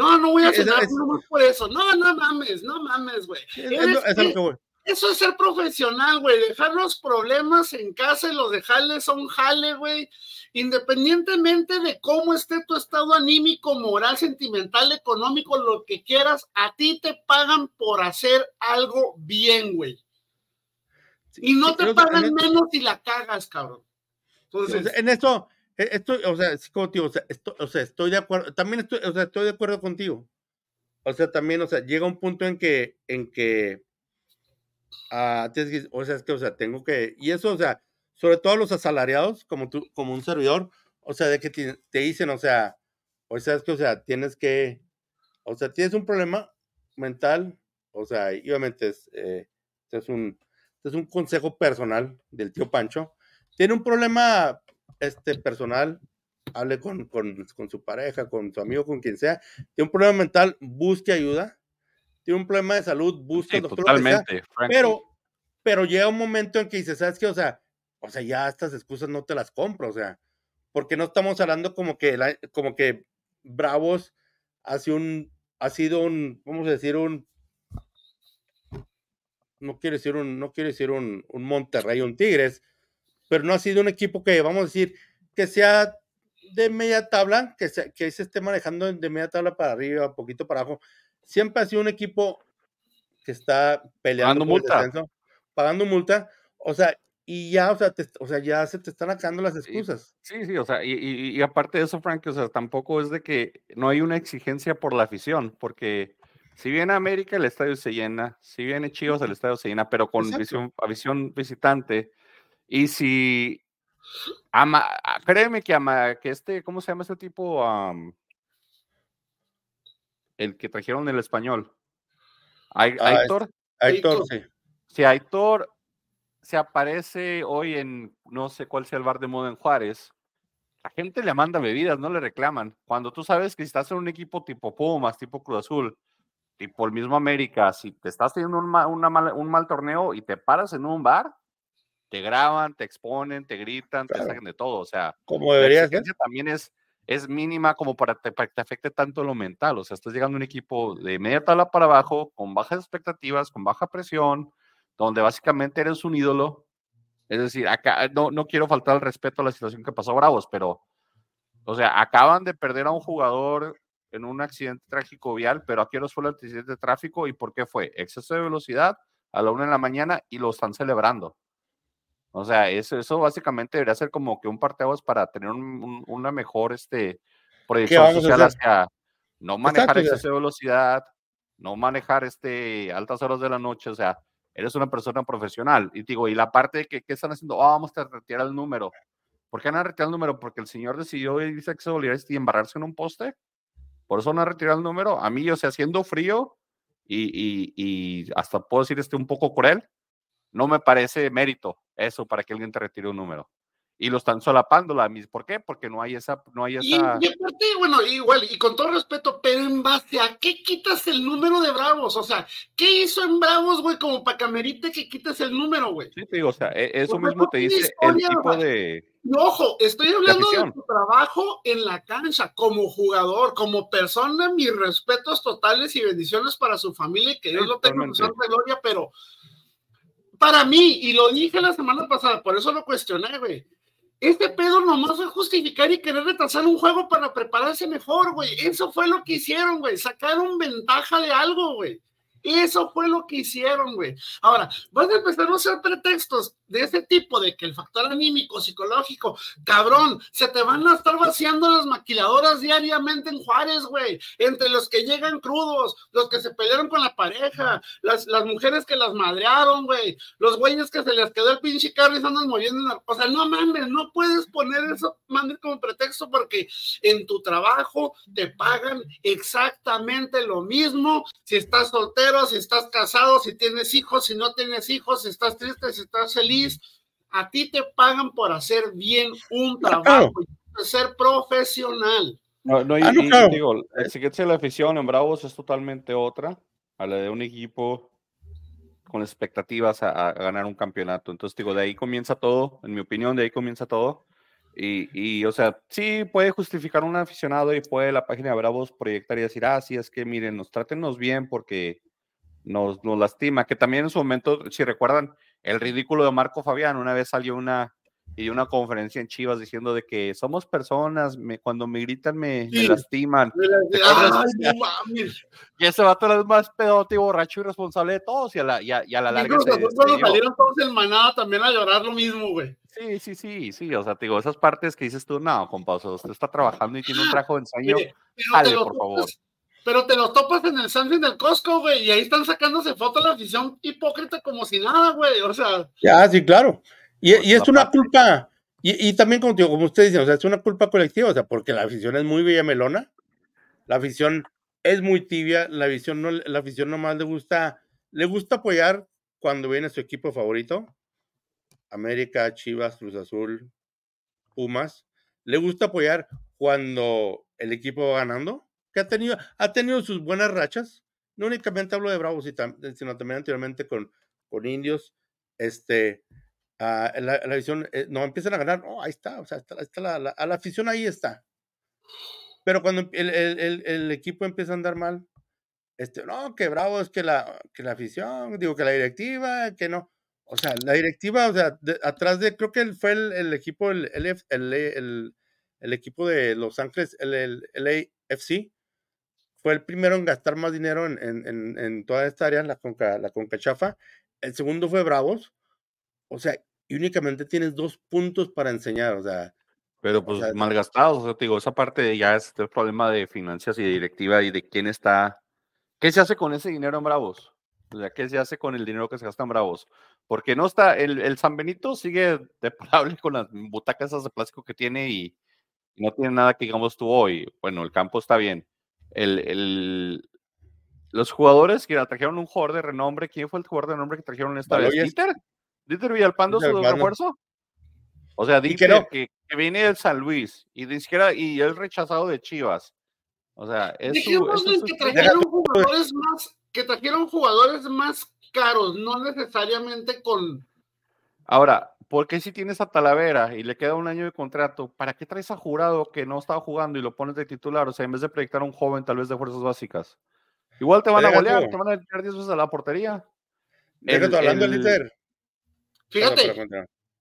No, no voy a es- cenar es- por eso. No, no mames, no mames, güey. es- es lo- es a lo que voy. Eso es ser profesional, güey. Dejar los problemas en casa y los dejarles son jale, güey. Independientemente de cómo esté tu estado anímico, moral, sentimental, económico, lo que quieras, a ti te pagan por hacer algo bien, güey. Y no te pagan menos si la cagas, cabrón. Entonces, en esto, eh, estoy, o sea, sí, digo, o sea, esto- o sea, estoy de acuerdo, también estoy, o sea, estoy de acuerdo contigo. O sea, también, o sea, llega un punto en que, en que, ah, que- o sea, es que, o sea, tengo que, y eso, o sea, sobre todo los asalariados, como tú, como un servidor, o sea, de que te, te dicen, o sea, o sea, es que, o sea, tienes que, o sea, tienes un problema mental, o sea, y obviamente es, eh, es un, es un consejo personal del tío Pancho, tiene un problema este, personal, hable con, con, con su pareja, con su amigo, con quien sea, tiene un problema mental, busque ayuda, tiene un problema de salud, busque Sí, doctor, sea, totalmente. Pero, pero llega un momento en que dices, ¿sabes qué? O sea, o sea, ya estas excusas no te las compro, o sea, porque no estamos hablando como que, la- como que Bravos hace un, ha sido un, vamos a decir, un, no quiero decir un, no quiero decir un, un Monterrey, un Tigres, pero no ha sido un equipo que, vamos a decir, que sea de media tabla, que se, que se esté manejando de media tabla para arriba, poquito para abajo. Siempre ha sido un equipo que está peleando Pagando por el multa. descenso, pagando multa, o sea, y ya, o sea, te- o sea, ya se te están acabando las excusas. Sí, sí, o sea, y, y- y aparte de eso, Frank, o sea, tampoco es de que no hay una exigencia por la afición, porque si viene América, el estadio se llena, si viene Chivas, el estadio se llena, pero con visión, a visión visitante. Y si ama, ah, créeme que ama, que este, ¿cómo se llama este tipo? Am, el que trajeron el español. Ah, Aitor, Héctor. sí. si Aitor se aparece hoy en no sé cuál sea el bar de moda en Juárez, la gente le manda bebidas, no le reclaman. Cuando tú sabes que si estás en un equipo tipo Pumas, tipo Cruz Azul, tipo el mismo América, si te estás teniendo un, una un mal torneo y te paras en un bar, te graban, te exponen, te gritan, te sacan de todo. O sea, como debería ser. También es, es mínima como para, que te afecte tanto lo mental. O sea, estás llegando a un equipo de media tabla para abajo, con bajas expectativas, con baja presión, donde básicamente eres un ídolo. Es decir, acá no, no quiero faltar el respeto a la situación que pasó Bravos, pero, o sea, acaban de perder a un jugador en un accidente trágico vial, pero aquí no fue el accidente de tráfico y por qué fue exceso de velocidad a la una de la mañana y lo están celebrando. O sea, eso, eso básicamente debería ser como que un parteaguas para tener una mejor este, proyección social hacia no manejar exceso de velocidad, no manejar este, altas horas de la noche, o sea, eres una persona profesional. Y digo, y la parte de que ¿qué están haciendo, oh, vamos a retirar el número. ¿Por qué van a retirar el número? Porque el señor decidió irse a y embarrarse en un poste. Por eso no ha retirado el número. A mí, o sea, haciendo frío y, y, y hasta puedo decir este un poco cruel, no me parece mérito eso para que alguien te retire un número. Y lo están solapando la misma. ¿Por qué? Porque no hay esa, no hay esa. Y, aparte, bueno, igual, y con todo respeto, pero en base a qué quitas el número de Bravos, o sea, ¿qué hizo en Bravos, güey, como para que amerite que quites el número, güey? Sí, te digo, o sea, e, eso mismo te dice el tipo de. ojo, estoy hablando de, tu trabajo en la cancha, como jugador, como persona, mis respetos totales y bendiciones para su familia, que Dios lo tenga en gloria, pero para mí, y lo dije la semana pasada, por eso lo cuestioné, güey. Este pedo nomás fue justificar y querer retrasar un juego para prepararse mejor, güey. Eso fue lo que hicieron, güey. Sacaron ventaja de algo, güey. Eso fue lo que hicieron, güey. Ahora, van a empezar a usar pretextos de ese tipo, de que el factor anímico, psicológico, cabrón, se te van a estar vaciando las maquiladoras diariamente en Juárez, güey. Entre los que llegan crudos, los que se pelearon con la pareja, las, las mujeres que las madrearon, güey, los güeyes que se les quedó el pinche carro y se andan moviendo. O sea, no mames, no puedes poner eso, mames, como pretexto porque en tu trabajo te pagan exactamente lo mismo si estás soltero, si estás casado, si tienes hijos, si no tienes hijos, si estás triste, si estás feliz a ti te pagan por hacer bien un trabajo, ser profesional. No, no, y, ah, digo, la exigencia de la afición en Bravos es totalmente otra a la de un equipo con expectativas a, ganar un campeonato. Entonces, digo, de ahí comienza todo, en mi opinión, de ahí comienza todo. Y, y, o sea, sí puede justificar un aficionado y puede la página de Bravos proyectar y decir, ah, sí, es que miren, nos trátenos bien porque nos, nos lastima. Que también en su momento, si recuerdan, el ridículo de Marco Fabián. Una vez salió una y una conferencia en Chivas diciendo de que somos personas, me, cuando me gritan me, lastiman. y ese vato es más pedote y borracho y responsable de todos y a la, y a, la larga. salieron todos en manada también a llorar lo mismo, güey. Sí, sí, sí, sí, o sea, te digo, esas partes que dices tú, no, compa, usted está trabajando y tiene un trabajo de ensayo, dale, por favor. Pero te los topas en el Samsung del Costco, güey, y ahí están sacándose fotos la afición hipócrita como si nada, güey, o sea. Ya, sí, claro. Y, y es una culpa, y, y, también como, como usted dice, o sea, es una culpa colectiva, o sea, porque la afición es muy bella melona, la afición es muy tibia, la afición, no, la afición nomás le gusta, le gusta apoyar cuando viene su equipo favorito, América, Chivas, Cruz Azul, Pumas, le gusta apoyar cuando el equipo va ganando, que ha tenido, ha tenido sus buenas rachas. No únicamente hablo de Bravos, sino también anteriormente con, con Indios. Este, uh, la, la, visión, eh, no empiezan a ganar, no, ahí está, o sea, está, está la, la, a la afición ahí está. Pero cuando el, el, el, equipo empieza a andar mal, este, no, que bravo es que la, que la afición, digo que la directiva, que no. O sea, la directiva, o sea, atrás de, creo que fue el, equipo, el, el, el, equipo de Los Ángeles, el, el fue el primero en gastar más dinero en, en, en toda esta área, la Conca, la Conca Chafa. El segundo fue Bravos. O sea, y únicamente tienes dos puntos para enseñar, o sea. Pero pues malgastados, o sea, te digo, esa parte ya es el problema de finanzas y de directiva y de quién está. ¿Qué se hace con ese dinero en Bravos? O sea, ¿qué se hace con el dinero que se gasta en Bravos? Porque no está, el, el San Benito sigue deplorable con las butacas esas de plástico que tiene y, y no tiene nada que digamos tú hoy. Bueno, el campo está bien el, el, los jugadores que trajeron un jugador de renombre, ¿quién fue el jugador de renombre que trajeron esta vez? ¿Dieter? ¿Dieter Villalpando su refuerzo? O sea, Dieter que, que, viene del San Luis y ni siquiera, y es rechazado de Chivas. O sea, es Dijimos que trajeron un jugadores más, que trajeron jugadores más caros, no necesariamente con. Ahora, ¿por qué si tienes a Talavera y le queda un año de contrato, ¿para qué traes a Jurado que no estaba jugando y lo pones de titular? O sea, en vez de proyectar a un joven tal vez de fuerzas básicas. Igual te van a golear, tú. te van a tirar 10 veces a la portería. El- hablando el- del Inter. Fíjate.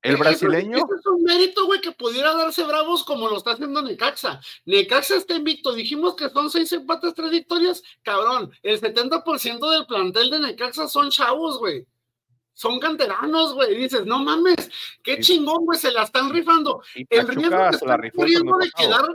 El brasileño, Ese es un mérito, güey, que pudiera darse bravos como lo está haciendo Necaxa. Necaxa está invicto. Dijimos que son seis empates, tres victorias. Cabrón, el 70% del plantel de Necaxa son chavos, güey. Son canteranos, güey. Dices, no mames, qué chingón, güey, se la están rifando. y El riesgo que están torneo de quedar,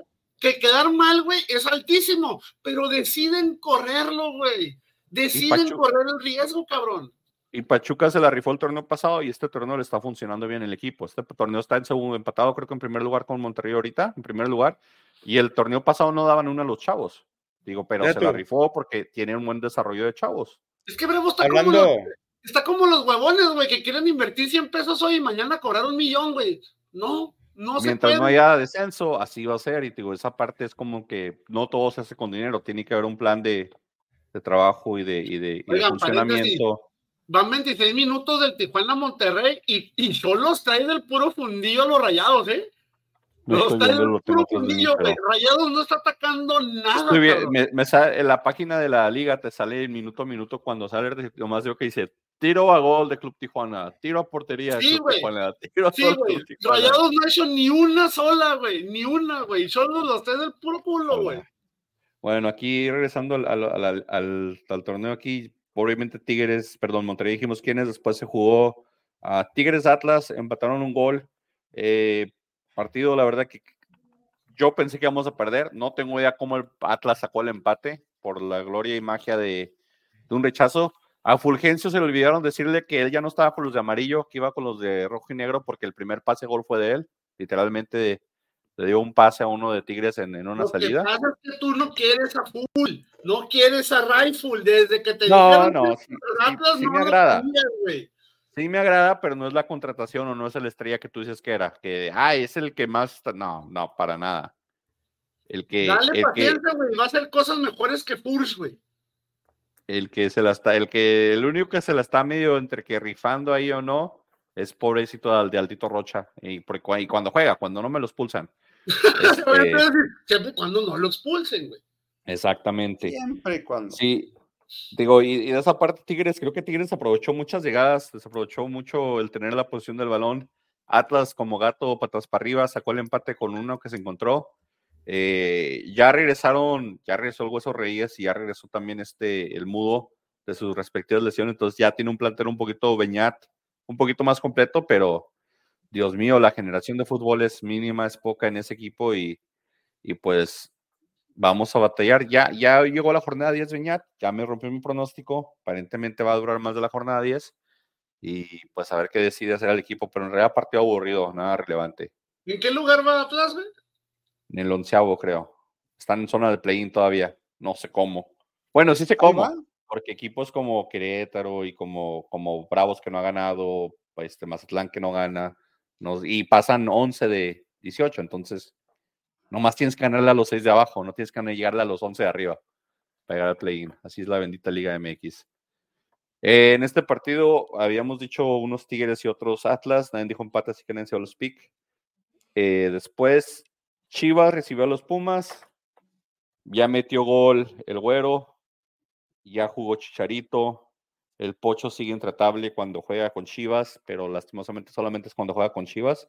que quedar mal, güey, es altísimo. Pero deciden correrlo, güey. Deciden correr el riesgo, cabrón. Y Pachuca se la rifó el torneo pasado y este torneo le está funcionando bien el equipo. Este torneo está en segundo, empatado creo que en primer lugar con Monterrey ahorita, en primer lugar. Y el torneo pasado no daban una a los chavos. Digo, pero Ya se la rifó porque tiene un buen desarrollo de chavos. Es que Bravo está como Hablando, los, está como los huevones, güey, que quieren invertir 100 pesos hoy y mañana cobrar un millón, güey. No, no se Mientras puede. no haya descenso, así va a ser. Y digo, esa parte es como que no todo se hace con dinero. Tiene que haber un plan de, de trabajo y de, y de, y de Oigan, funcionamiento. Van 26 minutos del Tijuana a Monterrey y, y solo trae del puro fundillo a los rayados, ¿eh? No estoy trae viendo del lo tengo puro atrás de mí. Rayados no está atacando nada. Estoy bien, cabrón. me, me sale, en la página de la liga te sale minuto a minuto cuando sale nomás digo que dice tiro a gol de Club Tijuana, tiro a portería de Sí, Club güey. Tijuana, tiro a Sí, güey. Club. Rayados no ha hecho ni una sola, güey. Ni una, güey. Solo los trae del puro culo, güey. Bueno, aquí regresando al, al- al- al- al torneo aquí, obviamente Tigres, perdón, Monterrey dijimos quiénes, después se jugó a Tigres Atlas, empataron un gol. eh, partido, la verdad que yo pensé que íbamos a perder, no tengo idea cómo el Atlas sacó el empate por la gloria y magia de, de un rechazo. A Fulgencio se le olvidaron decirle que él ya no estaba con los de amarillo, que iba con los de rojo y negro, porque el primer pase gol fue de él. Literalmente le dio un pase a uno de Tigres en, en una Lo que salida. pasa es que tú no quieres a Full, no quieres a Rifle desde que te No, dijeron no, que sí, el sí, Atlas sí no me agrada. querías. Sí me agrada, pero no es la contratación o no es el estrella que tú dices que era. Que, ay, es el que más... está-". No, no, para nada. El que, Dale el que, paciencia, güey. Va a hacer cosas mejores que Furs, güey. el que se la está, el que, el único que se la está medio entre que rifando ahí o no, es pobrecito al de Altito Rocha. Y, y cuando juega, cuando no me los pulsan. Este, Siempre y cuando no lo expulsen, güey. exactamente. siempre y cuando. Sí, digo, y, de esa parte Tigres, creo que Tigres aprovechó muchas llegadas, desaprovechó mucho el tener la posición del balón. Atlas como gato patas para arriba sacó el empate con uno que se encontró. Eh, ya regresaron, ya regresó el Hueso Reyes y ya regresó también este, el Mudo de sus respectivas lesiones, entonces ya tiene un plantel un poquito Beñat, un poquito más completo, pero Dios mío, la generación de fútbol es mínima, es poca en ese equipo y, y pues vamos a batallar. Ya, ya llegó la jornada 10, Beñat, ya me rompió mi pronóstico, aparentemente va a durar más de la jornada 10 y pues a ver qué decide hacer el equipo, pero en realidad partido aburrido, nada relevante. ¿En qué lugar va Atlas, güey? En el onceavo, creo. Están en zona de play-in todavía, no sé cómo. Bueno, sí sé cómo, porque equipos como Querétaro y como, como Bravos que no ha ganado, este Mazatlán que no gana, nos, y pasan 11 de 18, entonces nomás tienes que ganarle a los 6 de abajo, no tienes que llegarle a los 11 de arriba para llegar al play-in. Así es la bendita Liga MX. En este partido habíamos dicho unos Tigres y otros Atlas, nadie dijo empate, así que nadie se los pick. Eh, después Chivas recibió a los Pumas, ya metió gol el güero, ya jugó Chicharito, el Pocho sigue intratable cuando juega con Chivas, pero lastimosamente solamente es cuando juega con Chivas.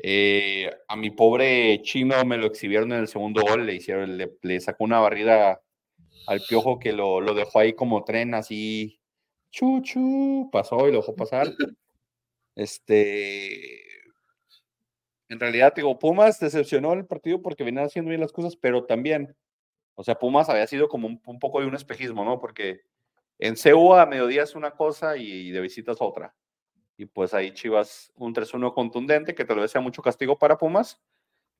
Eh, a mi pobre chino me lo exhibieron en el segundo gol, le hicieron, le, sacó una barrida al piojo que lo, lo dejó ahí como tren, así, chu, chu, pasó y lo dejó pasar. Este, en realidad, digo, Pumas decepcionó el partido porque venía haciendo bien las cosas, pero también, o sea, Pumas había sido como un, un poco de un espejismo, ¿no? Porque en CU a mediodía es una cosa y de visitas otra. Y pues ahí Chivas, un 3-1 contundente, que tal vez sea mucho castigo para Pumas,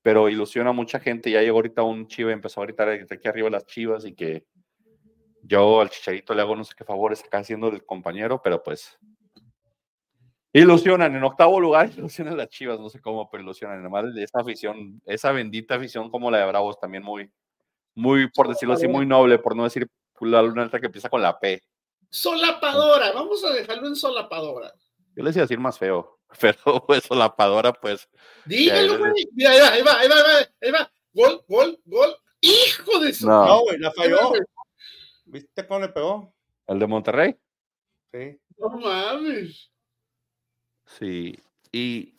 pero ilusiona a mucha gente. Ya llegó ahorita un Chiva, empezó a gritar aquí arriba las Chivas y que yo al Chicharito le hago no sé qué favores acá haciendo el compañero, pero pues ilusionan en octavo lugar, ilusionan las Chivas, no sé cómo, pero ilusionan. Además de esa afición, esa bendita afición como la de Bravos también muy, muy, por decirlo así, muy noble, por no decir la luna alta que empieza con la P. Solapadora, vamos a dejarlo en solapadora. Yo les iba a decir más feo, pero pues solapadora, pues. Dígalo, güey. Mira, ahí va, ahí va, ahí va, ahí va, ahí va. Gol, gol, gol. Hijo de su. No. No, güey, la Ahí va, falló. ¿Viste cómo le pegó? El de Monterrey. Sí. No mames. Sí. Y,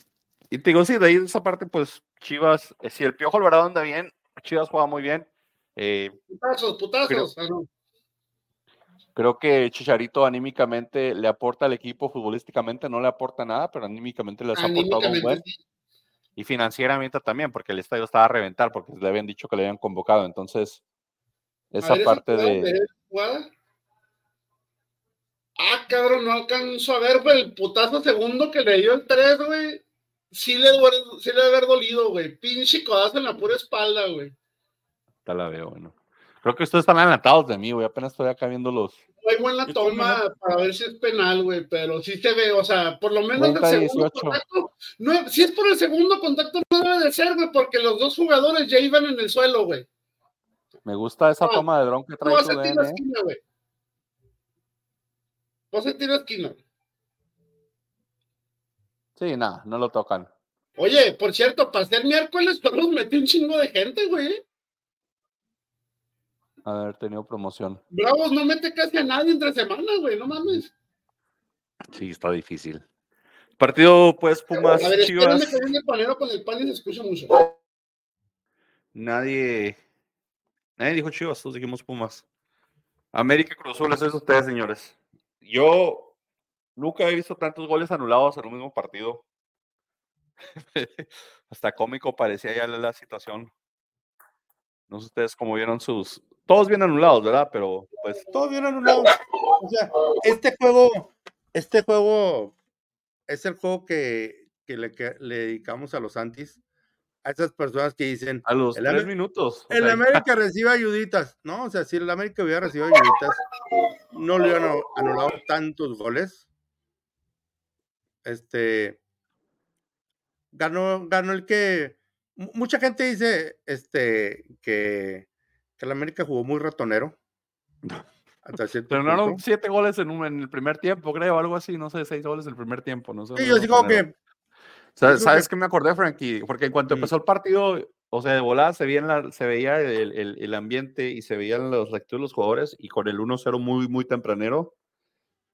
y te digo, sí, de ahí de esa parte, pues Chivas, eh, si el Piojo Alvarado anda bien, Chivas juega muy bien. Eh, Putazos, putazos. Ah, no. Creo que Chicharito anímicamente le aporta al equipo, futbolísticamente no le aporta nada, pero anímicamente les ha aportado un buen. Y financieramente también, porque el estadio estaba a reventar, porque le habían dicho que le habían convocado. Entonces, esa ver, parte jugada, de. jugada. Ah, cabrón, no alcanzo a ver, güey, el putazo segundo que le dio el 3, güey. Sí le, duele- sí le debe haber dolido, güey. Pinche codazo en la pura espalda, güey. Ya la veo, bueno. Creo que ustedes están adelantados de mí, güey. Apenas estoy acá viendo los. No hay buena Yo toma para ver si es penal, güey, pero sí se ve, o sea, por lo menos el 30, segundo 18. contacto. No, si es por el segundo contacto, no debe de ser, güey, porque los dos jugadores ya iban en el suelo, güey. Me gusta esa No, toma de dron que No trae vas tu a tirar DN. esquina, güey. No se tira esquina. Sí, nada, no lo tocan. Oye, por cierto, pasé el miércoles, pero nos metió un chingo de gente, güey. Haber tenido promoción. Bravos no mete casi a nadie entre semana, güey, no mames. Sí, está difícil. Partido, pues, Pumas, a ver, Chivas. que viene panero con el pan y se escucha mucho. Nadie. Nadie dijo Chivas, todos dijimos Pumas. América Cruz Azul, eso es ustedes, señores. Yo nunca he visto tantos goles anulados en un mismo partido. Hasta cómico parecía ya la, la situación. No sé ustedes cómo vieron sus. Todos bien anulados, ¿verdad? Pero pues Todo bien anulado. O sea, este juego, este juego es el juego que, que le, que le dedicamos a los antis, a esas personas que dicen, a los El tres minutos. el sea, América recibe ayuditas. No, o sea, si el América hubiera recibido ayuditas, no le hubieran anu- anulado tantos goles. Este ganó, ganó el que mu- mucha gente dice este que, que el América jugó muy ratonero. Hasta Terminaron siete goles en, un- en el primer tiempo, creo, algo así, no sé, seis goles en el primer tiempo, no sé. Sí, yo generaron. que ¿Sabes, Eso ¿sabes que- qué me acordé, Frankie? Porque en cuanto empezó el partido, o sea, de volada se veía, la- se veía el, el- el ambiente y se veían los lecturas de los jugadores y con el 1-0 muy, muy tempranero.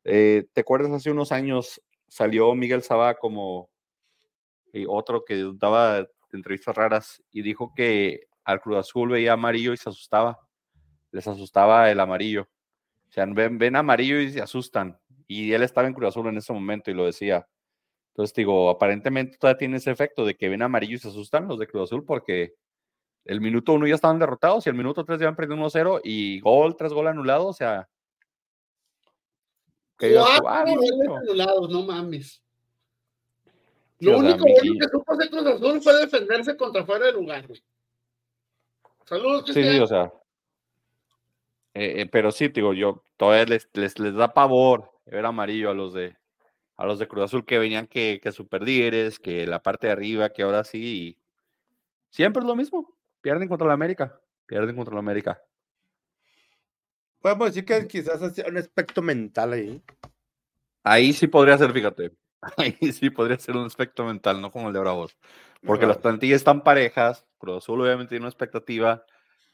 eh, ¿Te acuerdas hace unos años salió Miguel Sabá como eh, otro que daba entrevistas raras y dijo que al Cruz Azul veía amarillo y se asustaba? Les asustaba el amarillo. O sea, ven, ven amarillo y se asustan. Y él estaba en Cruz Azul en ese momento y lo decía. Entonces, digo, aparentemente todavía tiene ese efecto de que ven amarillo y se asustan los de Cruz Azul porque el minuto uno ya estaban derrotados y el minuto tres ya han perdido 1-0 y gol tras gol anulado, o sea. que Cuatro "Ah, no, no". anulados, no mames. Lo único bueno que supo hacer Cruz Azul fue defenderse contra fuera de lugar, güey. Saludos, Sí, sí, o sea. eh, eh, pero sí, digo, yo todavía les, les, les da pavor ver amarillo a los de a los de Cruz Azul que venían que, que super líderes, que la parte de arriba, que ahora sí. siempre es lo mismo. Pierden contra la América. Pierden contra la América. podemos decir que quizás hacía un aspecto mental ahí. Ahí sí podría ser, fíjate. Ahí sí podría ser un aspecto mental, no como el de Bravos. Porque las plantillas están parejas. Cruz Azul obviamente tiene una expectativa.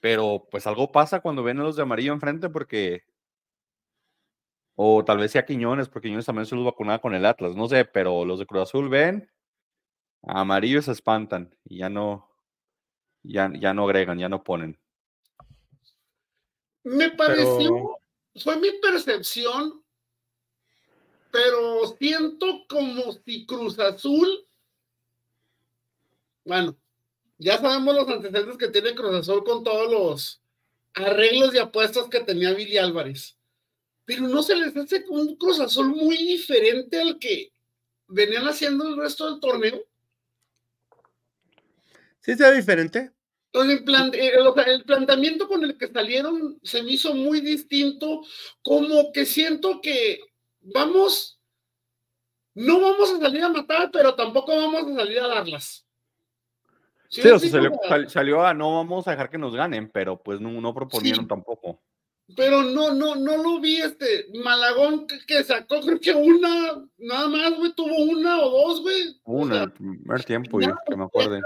Pero pues algo pasa cuando ven a los de amarillo enfrente porque. O tal vez sea Quiñones, porque Quiñones también se los vacunaba con el Atlas. No sé, pero los de Cruz Azul ven. A amarillo se espantan y ya no. Ya, ya no agregan, ya no ponen. Me pareció, Pero- fue mi percepción, pero siento como si Cruz Azul, bueno, ya sabemos los antecedentes que tiene Cruz Azul con todos los arreglos y apuestas que tenía Billy Álvarez, pero no se les hace un Cruz Azul muy diferente al que venían haciendo el resto del torneo. Sí se ve diferente. Entonces, el, eh, el planteamiento con el que salieron se me hizo muy distinto, como que siento que vamos, no vamos a salir a matar, pero tampoco vamos a salir a darlas. ¿Sí Sí, o sea, salió, O sal- salió a no vamos a dejar que nos ganen, pero pues no, no proponieron Sí. tampoco. Pero no, no, no lo vi, este, Malagón que, que sacó, creo que una, nada más, güey, tuvo una o dos, güey. O Una sea, el primer tiempo, nada, que me acuerde.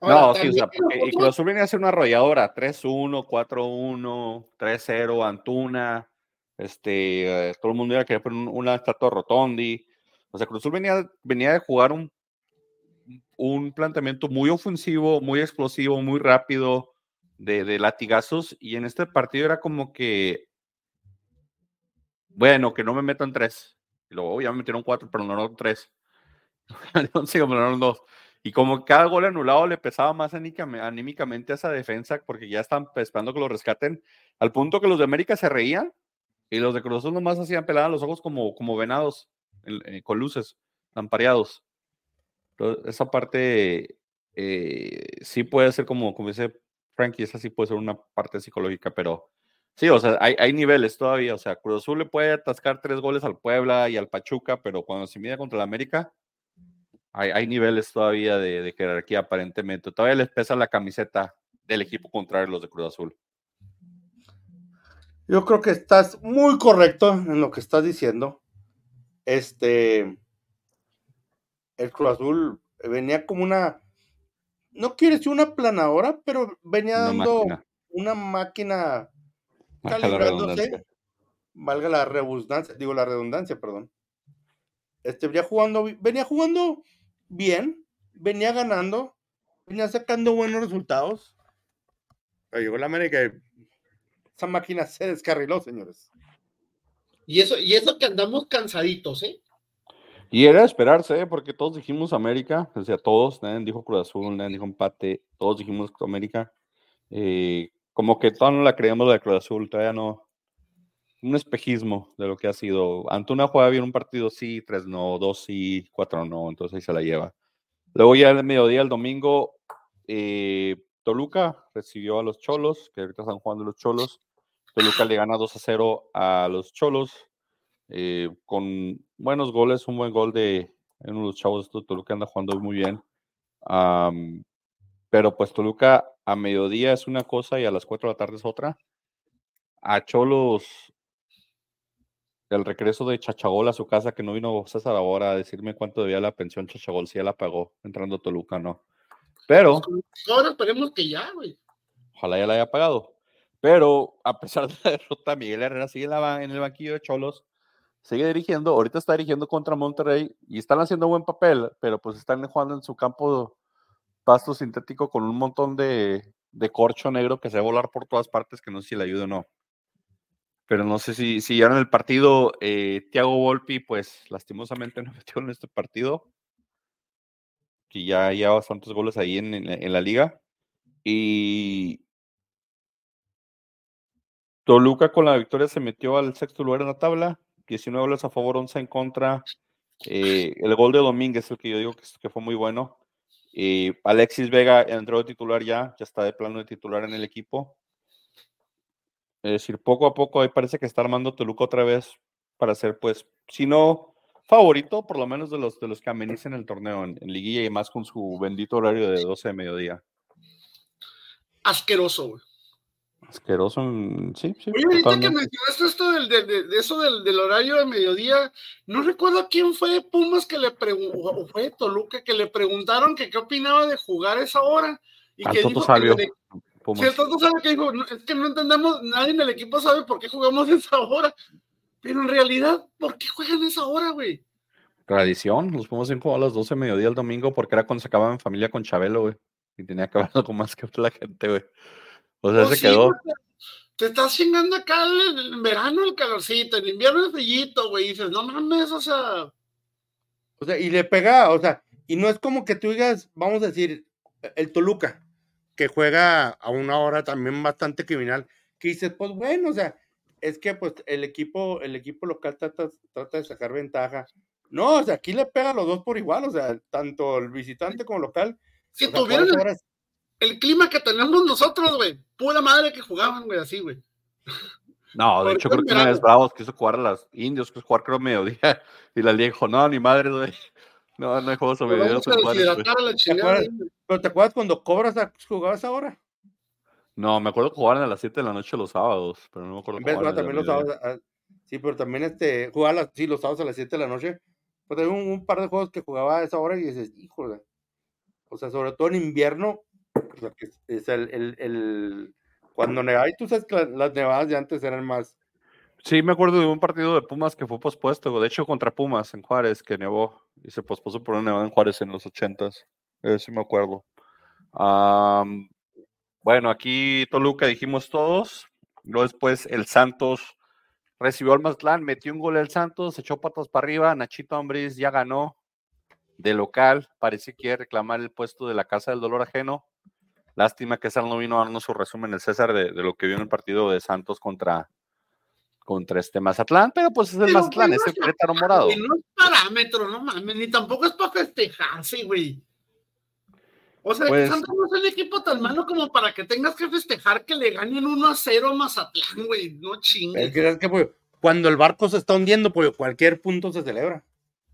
ahora, No, sí, o sea, porque y Cruz venía a ser una arrolladora, 3-1, 4-1, 3-0, Antuna, este, eh, todo el mundo iba a querer poner un- una estatua Rotondi. O sea, Cruz Azul venía, venía de jugar un, un planteamiento muy ofensivo, muy explosivo, muy rápido, de, de latigazos, y en este partido era como que, bueno, que no me metan tres. Y luego "Oh, ya me metieron cuatro, pero no tres. Me metieron dos. Y como cada gol anulado le pesaba más anímicamente a esa defensa, porque ya están esperando que lo rescaten, al punto que los de América se reían y los de Cruz Azul nomás hacían peladas los ojos como, como venados, en- eh, con luces, lampareados. Esa parte eh, sí puede ser como, como dice Frankie, esa sí puede ser una parte psicológica, pero sí, o sea, hay, niveles todavía. O sea, Cruz Azul le puede atascar tres goles al Puebla y al Pachuca, pero cuando se mide contra el América, hay, hay niveles todavía de, de jerarquía aparentemente. Todavía les pesa la camiseta del equipo contrario, los de Cruz Azul. Yo creo que estás muy correcto en lo que estás diciendo. Este, el Cruz Azul venía como una, no quiero decir una planadora, pero venía Una dando máquina. una máquina calibrándose, valga la redundancia, digo la redundancia, perdón. Este venía jugando, venía jugando bien, venía ganando, venía sacando buenos resultados. Pero llegó la América y esa máquina se descarriló, señores. Y eso, y eso que andamos cansaditos, ¿eh? Y era de esperarse, ¿eh? porque todos dijimos América, o sea, todos, nadie dijo Cruz Azul, nadie dijo empate, todos dijimos América. Eh, como que todavía no la creíamos la de Cruz Azul, todavía no. Un espejismo de lo que ha sido. Antuna juega bien un partido sí, tres no, dos sí, cuatro no, entonces ahí se la lleva. Luego ya el mediodía, el domingo, eh, Toluca recibió a los Cholos, que ahorita están jugando los Cholos. Toluca le gana 2 a 0 a los Cholos eh, con buenos goles, un buen gol de uno de los chavos de Toluca anda jugando muy bien. Pero pues Toluca a mediodía es una cosa y a las 4 de la tarde es otra. A Cholos, el regreso de Chachagol a su casa, que no vino César ahora a decirme cuánto debía la pensión Chachagol, si ya la pagó entrando a Toluca, no. Pero Ahora esperemos que ya, güey. ojalá ya la haya pagado. Pero a pesar de la derrota, Miguel Herrera sigue en, el banquillo de Cholos, sigue dirigiendo, ahorita está dirigiendo contra Monterrey y están haciendo buen papel, pero pues están jugando en su campo pasto sintético con un montón de, corcho negro que se va a volar por todas partes, que no sé si le ayuda o no. Pero no sé si, si ya en el partido, eh, Thiago Volpi, pues lastimosamente no metió en este partido, que ya lleva bastantes goles ahí en la liga. Y Toluca con la victoria se metió al sexto lugar en la tabla, 19 goles a favor, 11 en contra. Eh, el gol de Domínguez, el que yo digo que, fue muy bueno. Eh, Alexis Vega entró de titular ya, ya está de plano de titular en el equipo. Es decir, poco a poco ahí parece que está armando Toluca otra vez para ser, pues, si no favorito, por lo menos de los, de los que amenicen el torneo en, en liguilla y más con su bendito horario de 12 de mediodía. Asqueroso, güey. Asqueroso, sí, sí. Oye, ahorita que mencionaste esto del, de, de- de eso del, del horario de mediodía, no recuerdo a quién fue de Pumas que le preguntó, fue de Toluca, que le preguntaron que qué opinaba de jugar esa hora. Y Al que Toto dijo que. Sí, el Toto sabe que dijo, "No, es que no entendemos, nadie en el equipo sabe por qué jugamos esa hora. Pero en realidad, ¿por qué juegan esa hora, güey? Tradición, los Pumas jugado a las 12 de mediodía el domingo porque era cuando se acababa en familia con Chabelo, güey. Y tenía que verlo con más que la gente, güey. O sea, Pues se sí, quedó. Te estás chingando acá en en verano el calorcito, en invierno el frillito, güey. Y dices, no mames, o sea, O sea, y le pega, o sea, y no es como que tú digas, vamos a decir, el Toluca, que juega a una hora también bastante criminal, que dices, pues bueno, o sea, es que pues el equipo, el equipo local trata, trata de sacar ventaja. No, o sea, aquí le pega a los dos por igual, o sea, tanto el visitante como el local. si o sea, tuvieran por el, horas- el clima que tenemos nosotros, güey, pura madre que jugaban, güey, así, güey. No, de hecho, creo que una vez. Bravos quiso jugar a las indios, quiso jugar creo mediodía. Y la liga dijo, no, ni madre, güey. No, no hay juegos a mediodía. vamos no a se juegan, güey". deshidratar a la chingada. acuerdas? ahí, güey. Pero ¿te acuerdas cuando cobras a jugabas ahora? No, me acuerdo que jugaban a las 7 de la noche los sábados, pero no me acuerdo En vez jugar también los sábados. ah, Sí, pero también este, jugaba las, sí, los sábados a las 7 de la noche. Pero también un, un par de juegos que jugaba a esa hora y dices, híjole. O sea, sobre todo en invierno, es, el, el, el- cuando nevaba, y tú sabes que la- las nevadas de antes eran más. Sí, me acuerdo de un partido de Pumas que fue pospuesto, de hecho contra Pumas en Juárez, que nevó y se pospuso por una nevada en Juárez en los ochentas. Eh, sí me acuerdo. Am, bueno, aquí Toluca dijimos todos. Luego después el Santos recibió al Mazatlán, metió un gol el Santos, echó patas para arriba. Nachito Ambriz ya ganó de local. Parece que quiere reclamar el puesto de la Casa del Dolor Ajeno. Lástima que César no vino a darnos su resumen, el César, de, de lo que vio en el partido de Santos contra, contra este Mazatlán, pero pues es el Pero, Mazatlán, güey, es no el Querétaro morado. No es parámetro, no mames, ni tampoco es para festejarse, güey. O sea, Pues- Santos no es un equipo tan malo como para que tengas que festejar que le ganen 1 a 0 a Mazatlán, güey. No Es chingues. que, es que, pues, cuando el barco se está hundiendo, pues cualquier punto se celebra.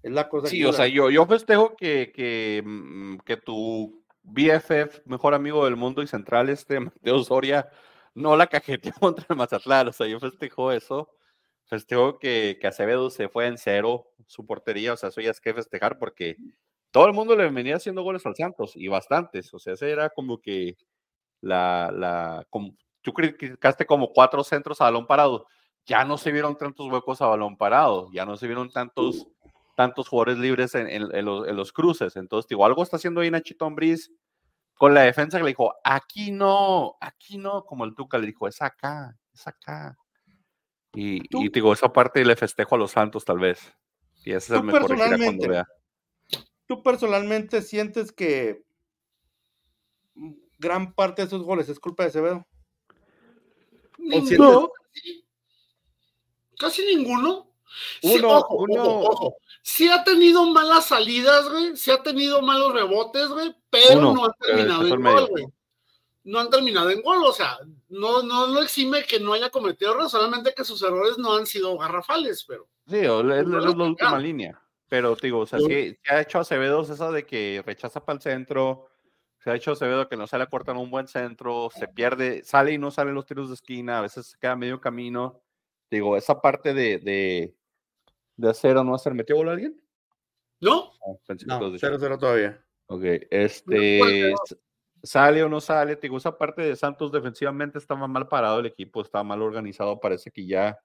Es la cosa Sí, que o sea, yo, yo festejo que, que, mm, que tu BFF, mejor amigo del mundo y central, este Mateo Soria, no la cajeteó contra el Mazatlán. O sea, yo festejo eso. Festejo que, que Acevedo se fue en cero su portería. O sea, eso ya es que festejar porque todo el mundo le venía haciendo goles al Santos y bastantes. O sea, ese era como que la. la como, tú criticaste como cuatro centros a balón parado. Ya no se vieron tantos huecos a balón parado. Ya no se vieron tantos tantos jugadores libres en, en- en los, en los cruces. Entonces, digo, algo está haciendo ahí Nachito Ambriz con la defensa que le dijo, aquí no, aquí no, como el Tuca le dijo, es acá, es acá. Y, digo, esa parte le festejo a los Santos tal vez. Y ese Tú me corregirá cuando vea. ¿Tú personalmente sientes que gran parte de esos goles es culpa de Acevedo? Sientes- Casi ninguno. Sí, Uno, ojo, uno- ojo, ojo. Sí ha tenido malas salidas, güey. Sí ha tenido malos rebotes, güey. Pero Uno, no han pero terminado en gol, güey. No han terminado en gol, o sea, no, no lo exime que no haya cometido errores, solamente que sus errores no han sido garrafales, pero. Sí, es, no la última línea. Pero digo, o sea, sí, sí ha hecho Acevedo esa de que rechaza para el centro, se ha hecho Acevedo que no sale a cortar un buen centro, se pierde, sale y no salen los tiros de esquina, a veces se queda medio camino. Digo, esa parte de, de, de hacer o no hacer, ¿metió gol alguien? ¿No? No, pensé que No, dijeron. 0-0 todavía. Ok, este, ser. sale o no sale, te digo, esa parte de Santos defensivamente estaba mal parado el equipo, estaba mal organizado, parece que ya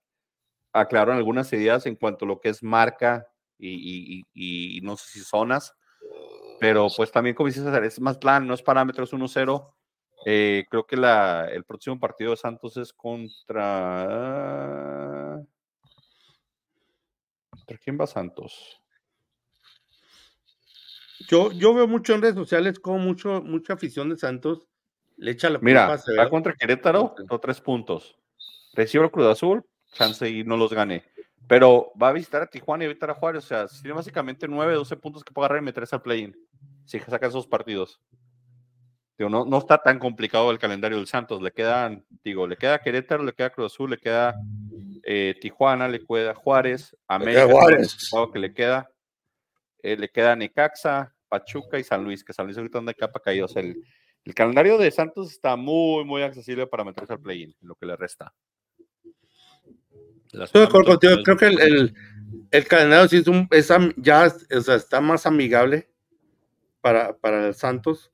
aclararon algunas ideas en cuanto a lo que es marca y, y- y- y no sé si zonas, pero pues también como dices, es más plan, no es parámetros 1-0. Eh, creo que la, el próximo partido de Santos es contra... ¿Contra quién va Santos? Yo, yo veo mucho en redes sociales como mucho, mucha afición de Santos le echa la culpa Mira, va contra Querétaro, Sí. o tres puntos. Recibe el Cruz Azul, chance y no los gane. Pero va a visitar a Tijuana y a visitar a Juárez. O sea, tiene básicamente 9, 12 puntos que puede agarrar y meterse al play-in. Si saca esos partidos. Digo, no, no está tan complicado el calendario del Santos. Le quedan, digo, le queda Querétaro, le queda Cruz Azul, le queda eh, Tijuana, le queda Juárez, América, Juárez. que le queda. Eh, le queda Necaxa, Pachuca y San Luis, que San Luis ahorita anda de capa. O sea, el, el calendario de Santos está muy, muy accesible para meterse al play-in, lo que le resta. Estoy de acuerdo contigo. Lastimosamente, Creo que el, el, el calendario sí es un, es ya o sea, está más amigable para, para el Santos.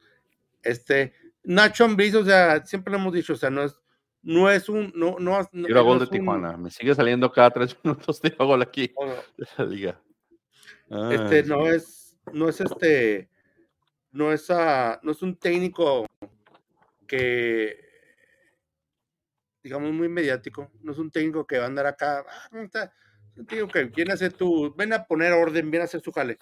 Este, Nacho Ambriz, o sea, siempre lo hemos dicho, o sea, no es, no es un, no, no, no, a gol de un- Tijuana. Me sigue saliendo cada tres minutos a gol aquí de la liga. este Ay, no es no es este no es ah, no es un técnico que digamos muy mediático no es un técnico que va a andar acá ah, un técnico que viene a hacer tu ven a poner orden viene a hacer su jale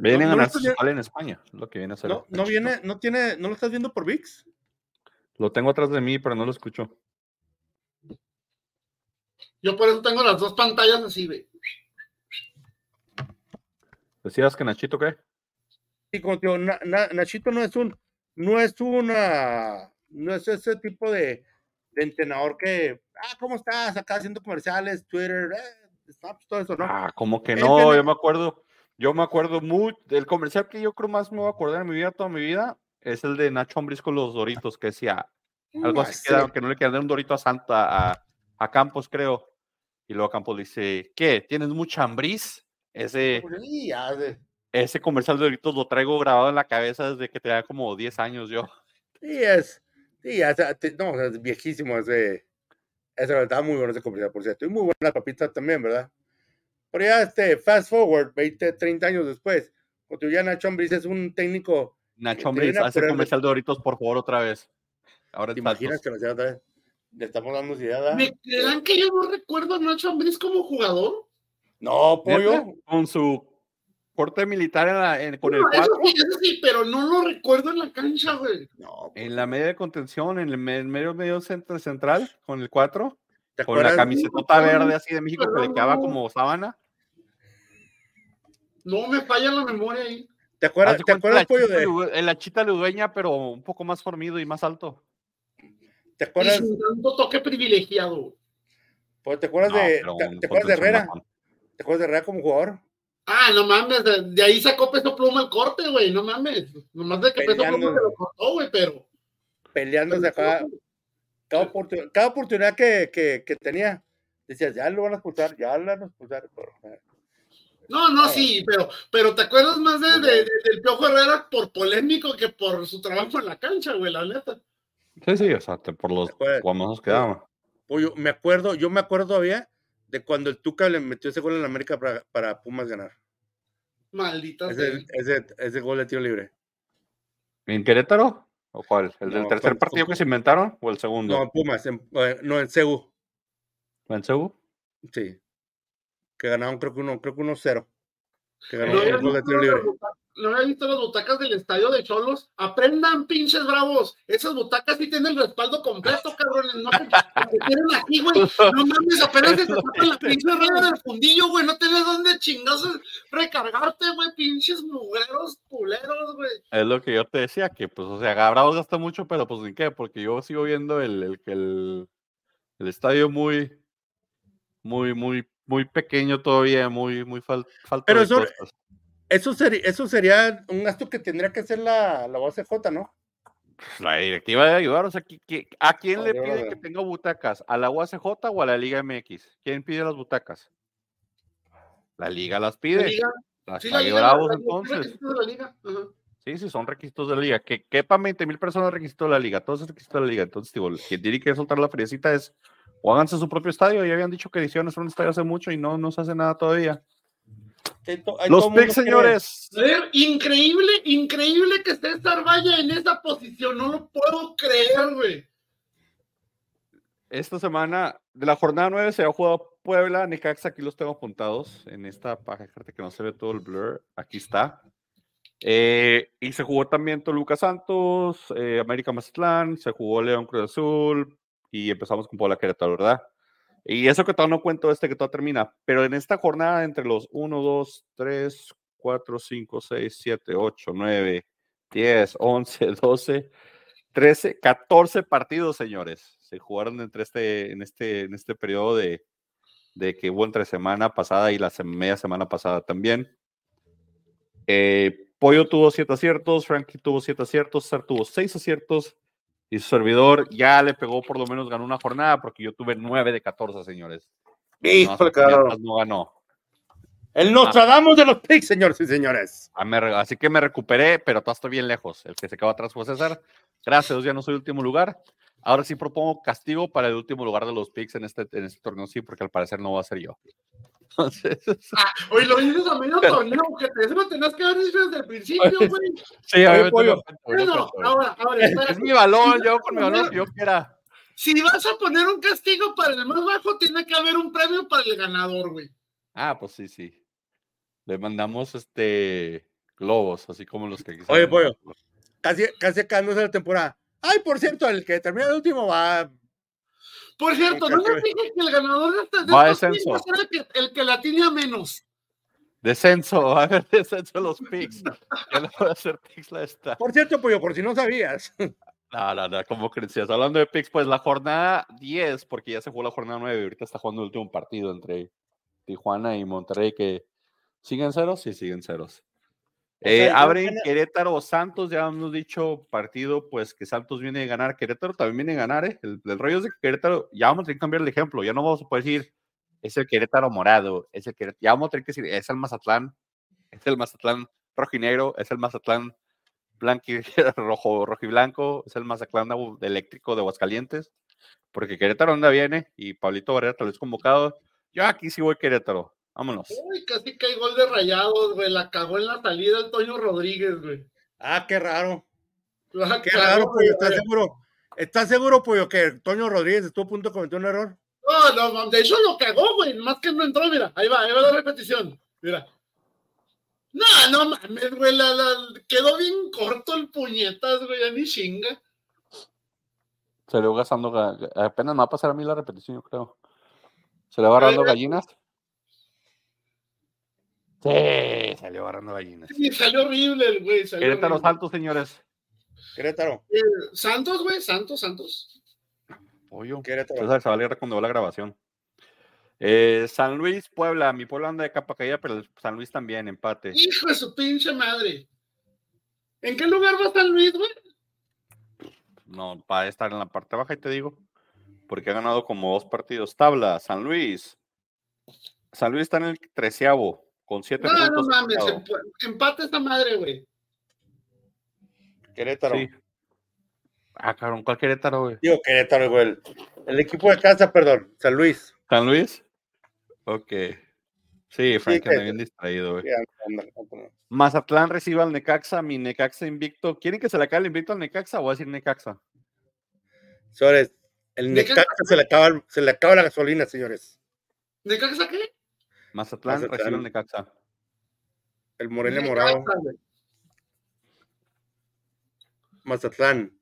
Viene a ganar su jale en España, lo que viene a hacer. no no viene no tiene no lo estás viendo por VIX Lo tengo atrás de mí, pero no lo escucho. Yo por eso tengo las dos pantallas así, güey. ¿Decías que Nachito qué? sí como te digo Na- Na- Nachito no es un no es una no es ese tipo de, de entrenador que ah cómo estás acá haciendo comerciales Twitter eh, snaps, todo eso no Ah, como que no, yo me acuerdo, yo me acuerdo muy, del comercial que yo creo más me voy a acordar en mi vida, toda mi vida, es el de Nacho Ambriz con los Doritos, que decía, Algo Ah, así sí. queda, que no le queda un dorito a Santa, a, a Campos, creo. Y luego Campos le dice, ¿qué? ¿Tienes mucha hambriz? Ese, de- ese comercial de Doritos lo traigo grabado en la cabeza desde que tenía como 10 años yo. Sí, es. Sí, te- no, es viejísimo ese. Ese estaba muy bueno ese comercial, por cierto. Y muy buena papita también, ¿verdad? Pero ya, este, fast forward, 20, 30 años después, cuando ya Nacho Ambriz es un técnico. Nacho Ambriz, hace comercial de Doritos, por favor, otra vez. Ahora ¿Te imaginas que lo hacía otra vez? Le estamos dando idea, ¿verdad? ¿Me creerán que yo no recuerdo a Nacho Ambriz como jugador? No, pollo. Con su corte militar en la- en- con el No, eso 4, sí, eso sí, pero no lo recuerdo en la cancha, güey. No, en la media de contención, en el me- medio medio centro central, con el 4, ¿te con la camisetota verde así de México que le quedaba no. como sábana. No me falla la memoria ahí. ¿Te acuerdas, ¿te acuerdas la pollo, chita de, Lu- eh, la chita ludueña, pero un poco más formido y más alto. ¿Te Y acuerdas, tanto toque privilegiado. pollo, ¿te acuerdas No, de, te, te acuerdas de Herrera? ¿Te acuerdas de Herrera como jugador? Ah, no mames, de, de ahí sacó peso pluma el corte, güey, no mames. Nomás de que peso Peleando. pluma se lo cortó, güey, pero. Peleándose acá. Cada, oportun- cada oportunidad que, que, que tenía, decías, ya lo van a expulsar, ya lo van a expulsar. Pero, eh, No, no, sí, pero, pero te acuerdas más de, de- de- del Piojo Herrera por polémico que por su trabajo en la cancha, güey, la neta. Sí, sí, o sea, te- por los guamazos que daban. pollo, me acuerdo, yo me acuerdo todavía de cuando el Tuca le metió ese gol en América para, para Pumas ganar. Maldita Ese, sea. ese, ese gol de tiro libre. ¿En Querétaro? ¿O cuál? ¿El del tercer partido que se inventaron? ¿O el segundo? No, en Pumas, en- eh, no, en CEU, ¿En Cebu? sí. Que ganaron, creo que uno, creo que uno cero. Que No había, el gol de tiro libre. No había visto las butacas del estadio de Cholos. Aprendan, pinches bravos. Esas butacas sí tienen el respaldo completo, cabrones. No tienen aquí, güey. No mames, apenas se te tapa la pinche rueda del fundillo, güey. No tienes dónde chingados recargarte, güey. Pinches mugreros, culeros, güey. Es lo que yo te decía, que pues, o sea, Gabrados gasta mucho, pero pues ni qué, porque yo sigo viendo el, el, el, el estadio muy, muy, muy, muy pequeño todavía, muy, muy fal- falta Pero de eso- cosas. Eso sería, eso sería un gasto que tendría que hacer la, la OCJ, ¿no? La directiva debe ayudar, o sea, ¿qui- qui- ¿a quién le pide que tenga butacas? ¿A la UACJ o a la Liga MX? ¿Quién pide las butacas? La Liga las La pide. liga, Las sí, la liga, Bravos, la- entonces. la liga. Sí, sí, son requisitos de la liga. Que quepan 20 mil personas requisito de la liga. Todos esos requisitos de la liga. Entonces, digo, quien tiene que soltar la feriecita es o háganse su propio estadio. Ya habían dicho que hicieron un estadio hace mucho y no, no se hace nada todavía. To- ahí Los picks, señores. Increíble, increíble que César vaya en esa posición. No lo puedo creer, güey. Esta semana, de la jornada 9, se ha jugado Puebla, Necaxa. Aquí los tengo apuntados en esta página. Fíjate que no se ve todo el blur. Aquí está. Eh, y se jugó también Toluca Santos, eh, América Mazatlán, se jugó León Cruz Azul y empezamos con Puebla Querétaro, ¿verdad? Y eso que todavía no cuento este que todavía termina, pero en esta jornada entre los 1, 2, 3, 4, 5, 6, 7, 8, 9, 10, 11, 12, 13, 14 partidos, señores. Se jugaron entre este, en, este, en este periodo de, de que hubo entre semana pasada y la media semana pasada también. Eh, Pollo tuvo siete aciertos, Frankie tuvo siete aciertos, César tuvo seis aciertos y su servidor ya le pegó, por lo menos ganó una jornada porque yo tuve nueve de 14, señores. Híjole, No, no ganó. El Nostradamus de los picks, señores y señores. Ah, Así que me recuperé, pero todavía estoy bien lejos. El que se quedó atrás fue César. Gracias, ya no soy último lugar. Ahora sí propongo castigo para el último lugar de los picks en este, en este torneo, sí, porque al parecer no va a ser yo. Entonces, Ah, oye, lo dices a medio torneo, que te, eso lo tenías que haber dicho desde el principio, güey. sí, pollo. no cuento, no Bueno, ahora, ahora, espérate. Es mi balón, yo con mi balón que yo quiera. Si vas a poner un castigo para el más bajo, tiene que haber un premio para el ganador, güey. Ah, pues sí, sí. Le mandamos este globos, así como los que quisieron. Oye, pollo. Casi, casi acabándose la temporada. Ay, por cierto, el que termina el último va. Por cierto, no les dije que el ganador de de Va descenso. va el que, el que la tiene a menos. Descenso, va a haber descenso de los picks. Ya no voy a hacer picks la esta. Por cierto, pollo, por si no sabías. No, no, no, como creías. Hablando de picks, pues la jornada 10, porque ya se jugó la jornada 9 y ahorita está jugando el último partido entre Tijuana y Monterrey, que siguen ceros, sí siguen ceros. Eh, abren apenas- Querétaro Santos, ya hemos dicho partido, pues que Santos viene a ganar, Querétaro también viene a ganar, ¿eh? El, el rollo es de que Querétaro, ya vamos a tener que cambiar el ejemplo, ya no vamos a poder decir, es el Querétaro morado, es el Querétaro, ya vamos a tener que decir, es el Mazatlán, es el Mazatlán rojinegro, es el Mazatlán blanqui, rojo, rojo y blanco, es el Mazatlán eléctrico de Aguascalientes, porque Querétaro anda viene y Pablito Barrera tal vez convocado, yo aquí sí voy Querétaro, vámonos. Uy, casi que hay gol de rayados, güey. La cagó en la salida el Toño Rodríguez, güey. Ah, qué raro. La Qué cagó, raro. Pollo. ¿Estás seguro? ¿Estás seguro, Pollo, que Toño Rodríguez estuvo a punto de cometer un error? No, no, de hecho lo cagó, güey. Más que no entró, mira. Ahí va, ahí va la repetición. Mira. No, no mames, güey. La, la- quedó bien corto el puñetas, güey. Ya ni chinga. Salió gastando, ga- ga- apenas me va a pasar a mí la repetición, yo creo. ¿Se le va agarrando gallinas? Sí, salió agarrando gallinas. Sí, salió horrible el güey. salió Querétaro horrible. Santos, señores. Querétaro. Eh, Santos, güey. Santos, Santos. Pollo. Querétaro. César se va a alegrar cuando vea la grabación. Eh, San Luis, Puebla. Mi Puebla anda de capa caída, pero San Luis también, empate. Hijo de su pinche madre. ¿En qué lugar va San Luis, güey? No, va a estar en la parte baja, y te digo. Porque ha ganado como dos partidos. Tabla, San Luis. San Luis está en el treceavo, con siete No, no puntos. mames. empatado. emp- Empate esta madre, güey. Querétaro. Sí. Ah, cabrón, ¿cuál Querétaro, güey? Digo Querétaro, güey. El, el equipo de casa, perdón. San Luis. ¿San Luis? Ok. Sí, Frank que- anda bien distraído, güey. Sí. Mazatlán recibe al Necaxa, mi Necaxa invicto. ¿Quieren que se le acabe el invicto al Necaxa o voy a decir Necaxa? Señores, el ¿De qué- Necaxa se le acaba, se le acaba la gasolina, señores. ¿De qué saqué? Mazatlán, recibe Mazatlán. al Necaxa. El Morelia Morado. Mazatlán.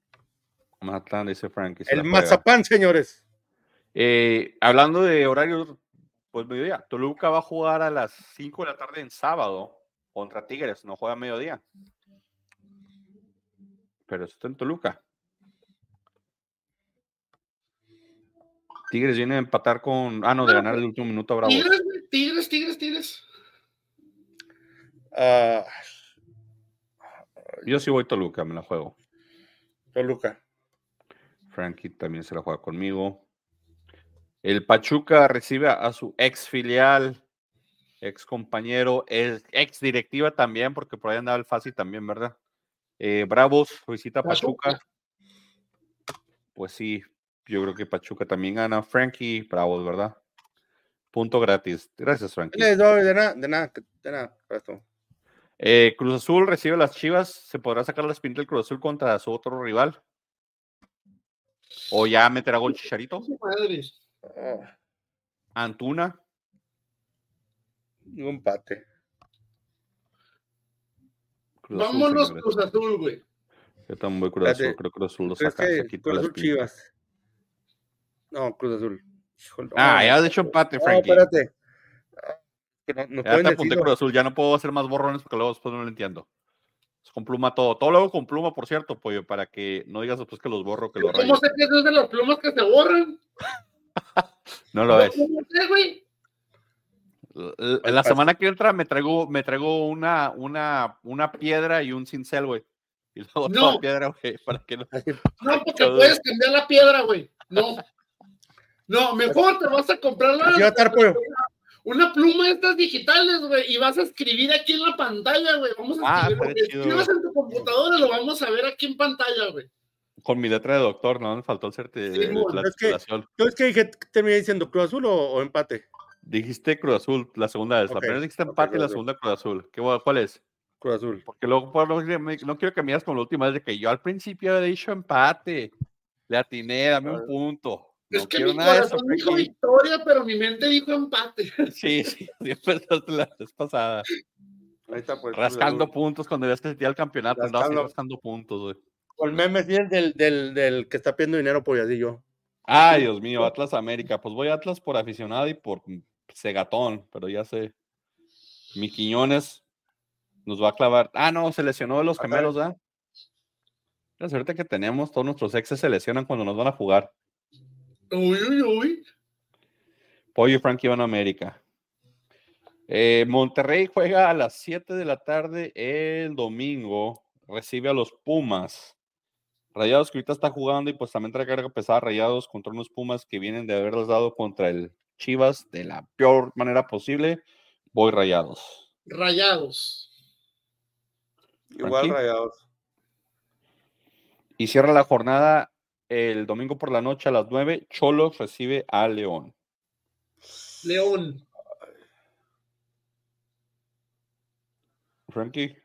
Mazatlán, dice Frank. El. Mazapán, señores. Eh, hablando de horarios, pues mediodía. Toluca va a jugar a las 5 de la tarde en sábado contra Tigres, no juega a mediodía. Pero eso está en Toluca. Tigres viene a empatar con. Ah, no, de ganar el último minuto a Bravos. Tigres, güey, tigres, tigres, tigres. Ah, Yo sí voy Toluca, me la juego. Toluca. Frankie también se la juega conmigo. El Pachuca recibe a- a su ex filial, ex compañero, ex directiva también, porque por ahí andaba el fácil también, ¿verdad? Eh, Bravos visita a Pachuca. Pachuca. Pues sí, yo creo que Pachuca también gana. Frankie, Bravos, ¿verdad? Punto gratis. Gracias, Frankie. No, de nada, de nada, de nada. Eh, Cruz Azul recibe a las Chivas. ¿Se podrá sacar la espinita del Cruz Azul contra su otro rival? ¿O ya meterá gol Chicharito? Antuna. un empate. Cruz Vámonos. Cruz Azul, güey. Yo también voy Cruz Azul. Creo que Cruz Azul lo ¿Crees saca. Cruz Azul. Chivas? No, Cruz Azul. Híjole, Ah, ya has hecho empate, No, Frankie. espérate. Que no- nos ya te apunté Cruz Azul. Ya no puedo hacer más borrones porque luego después no lo entiendo. Es con pluma todo. Todo luego con pluma, por cierto, pollo, para que no digas después que los borro, que los rayo. ¿Cómo sé que es de las plumas que se borran? No lo ves. ¿Cómo sé, güey? La semana que entra me traigo, me traigo una, una, una piedra y un cincel, güey. Y luego No. toda piedra, güey, para que no. No, porque puedes cambiar la piedra, güey. No. No, mejor te vas a comprar la- Así va a estar, pollo. una pluma de estas digitales, güey, y vas a escribir aquí en la pantalla, güey. Vamos a Ah, escribir lo estaría que chido. escribas en tu computadora, lo vamos a ver aquí en pantalla, güey. Con mi letra de doctor, ¿no? Me faltó hacerte Sí, bueno, la es que- titulación. Entonces, ¿qué dije? ¿Terminé diciendo Cruz Azul o, o empate? Dijiste Cruz Azul la segunda vez. La primera dijiste empate y la segunda Cruz Azul. ¿Qué, ¿Cuál es? Cruz Azul. Porque luego no, quiero que me digas como la última vez de que yo al principio había dicho empate. Le atiné, dame un punto. No es que mi nada corazón dijo victoria, pero mi mente dijo empate. Sí, sí, la vez pasada. Ahí está, pues. Rascando puntos cuando que se tira el campeonato. Rascando. rascando puntos, güey. O el meme sí, el del, del, del que está pidiendo dinero por así yo. Ay, Dios mío, Atlas América. Pues voy a Atlas por aficionado y por cegatón, pero ya sé. Mi Quiñones nos va a clavar. Ah, no, se lesionó de los gemelos, ¿ah? La suerte que tenemos, todos nuestros exes se lesionan cuando nos van a jugar. Uy, uy, uy. Pollo y Frankie van a América. Eh, Monterrey juega a las 7 de la tarde el domingo. Recibe a los Pumas. Rayados que ahorita está jugando y pues también trae carga pesada Rayados contra unos Pumas que vienen de haberlos dado contra el Chivas de la peor manera posible. Voy Rayados. Rayados. Igual rayados. Y cierra la jornada el domingo por la noche a las 9. Cholos recibe a León. León. Frankie.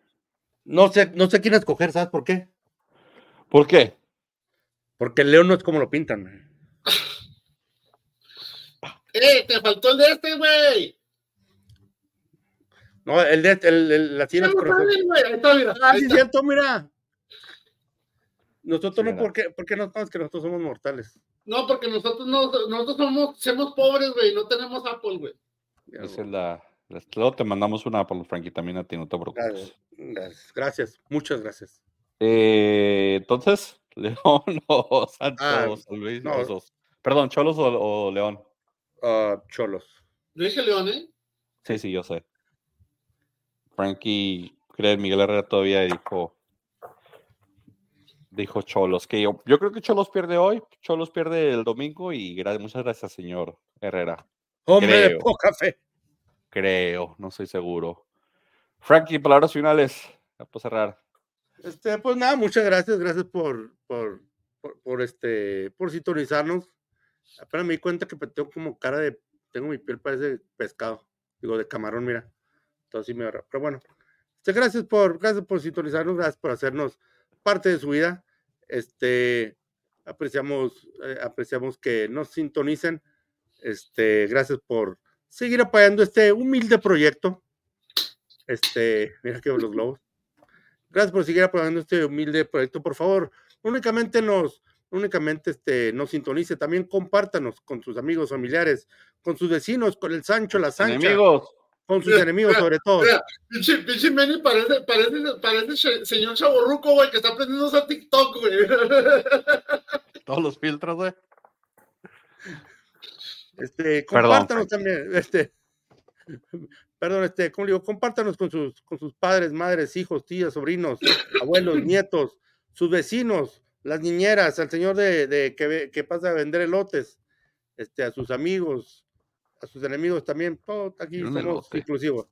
No sé, no sé quién escoger, ¿sabes por qué? ¿Por qué? Porque el León no es como lo pintan. ¡Eh! Te faltó el de este, güey. No, el de el, el- la tiene no está, mira. Ah, sí, está. cierto, mira. Nosotros Sí, no, era. ¿por qué, por qué no? Que nosotros somos mortales. No, porque nosotros no, nosotros somos, somos pobres, güey. No tenemos Apple, güey. Esa es la, la- Luego te mandamos una por los Frankie también a ti, no te preocupes. Gracias, muchas gracias. Eh, entonces, León o Santos Ah, o Luis, no. los dos. Perdón, Cholos o, o León. Ah, cholos. Yo dije León, ¿eh? Sí, sí, yo sé. Frankie, cree Miguel Herrera todavía dijo, dijo Cholos, que yo, yo creo que Cholos pierde hoy, Cholos pierde el domingo y muchas gracias, señor Herrera. Hombre de Creo. poca fe. Creo, no estoy seguro. Frankie, palabras finales. Ya puedo cerrar. Este, pues nada, muchas gracias, gracias por, por, por, por, este, por sintonizarnos. Apenas me di cuenta que tengo como cara de, tengo mi piel parece pescado, digo de camarón, mira. Entonces sí me agarra. Pero bueno, este, gracias por, gracias por sintonizarnos, gracias por hacernos parte de su vida. Este, apreciamos, eh, apreciamos que nos sintonicen. Este, gracias por seguir apoyando este humilde proyecto. Este, mira que los globos. Gracias por seguir apoyando este humilde proyecto. Por favor, únicamente nos, no únicamente este, nos sintonice, también compártanos con sus amigos, familiares, con sus vecinos, con el Sancho, la Sancha, Enemigos. Con sus enemigos sobre todo. Mira, pinche, pinche Manny parece, parece, parece señor chaborruco, güey, que está aprendiendo a TikTok, güey. Todos los filtros, güey. Este, Perdón, compártanos también, este, perdón, este, como digo, compártanos con sus, con sus padres, madres, hijos, tías, sobrinos, abuelos, nietos, sus vecinos, las niñeras, al señor de, de que, que pasa a vender elotes, este, a sus amigos, a sus enemigos también, todo aquí somos inclusivos.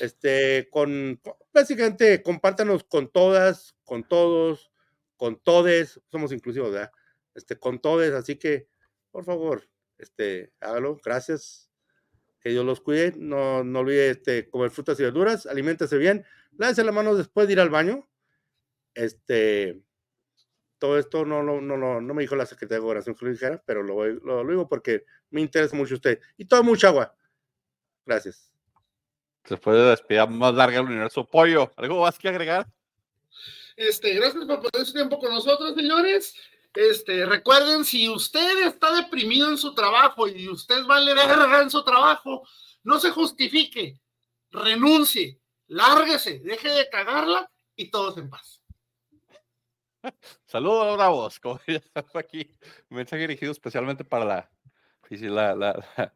Este, con, con- básicamente, compártanos con todas, con todos, con todes, somos inclusivos, ¿verdad? Este, con todes, así que, por favor, este, hágalo, gracias. Que Dios los cuide, no, no olvide este, comer frutas y verduras, aliméntese bien, lávese las manos después de ir al baño. Este, todo esto no, no, no, no, no me dijo la secretaria de Gobernación que lo dijera, pero lo, voy- lo, lo digo porque me interesa mucho usted. Y tome mucha agua. Gracias. Después de la despedida más larga del universo, pollo. ¿Algo más que agregar? Este, gracias por poner su tiempo con nosotros, señores. Este, recuerden, si usted está deprimido en su trabajo y usted vale verga en su trabajo, no se justifique, renuncie, lárguese, deje de cagarla y todos en paz. Saludos bravos. Como ya está aquí, un mensaje dirigido especialmente para la, la,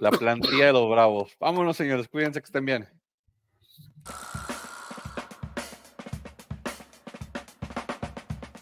la plantilla de los bravos. Vámonos, señores. Cuídense que estén bien.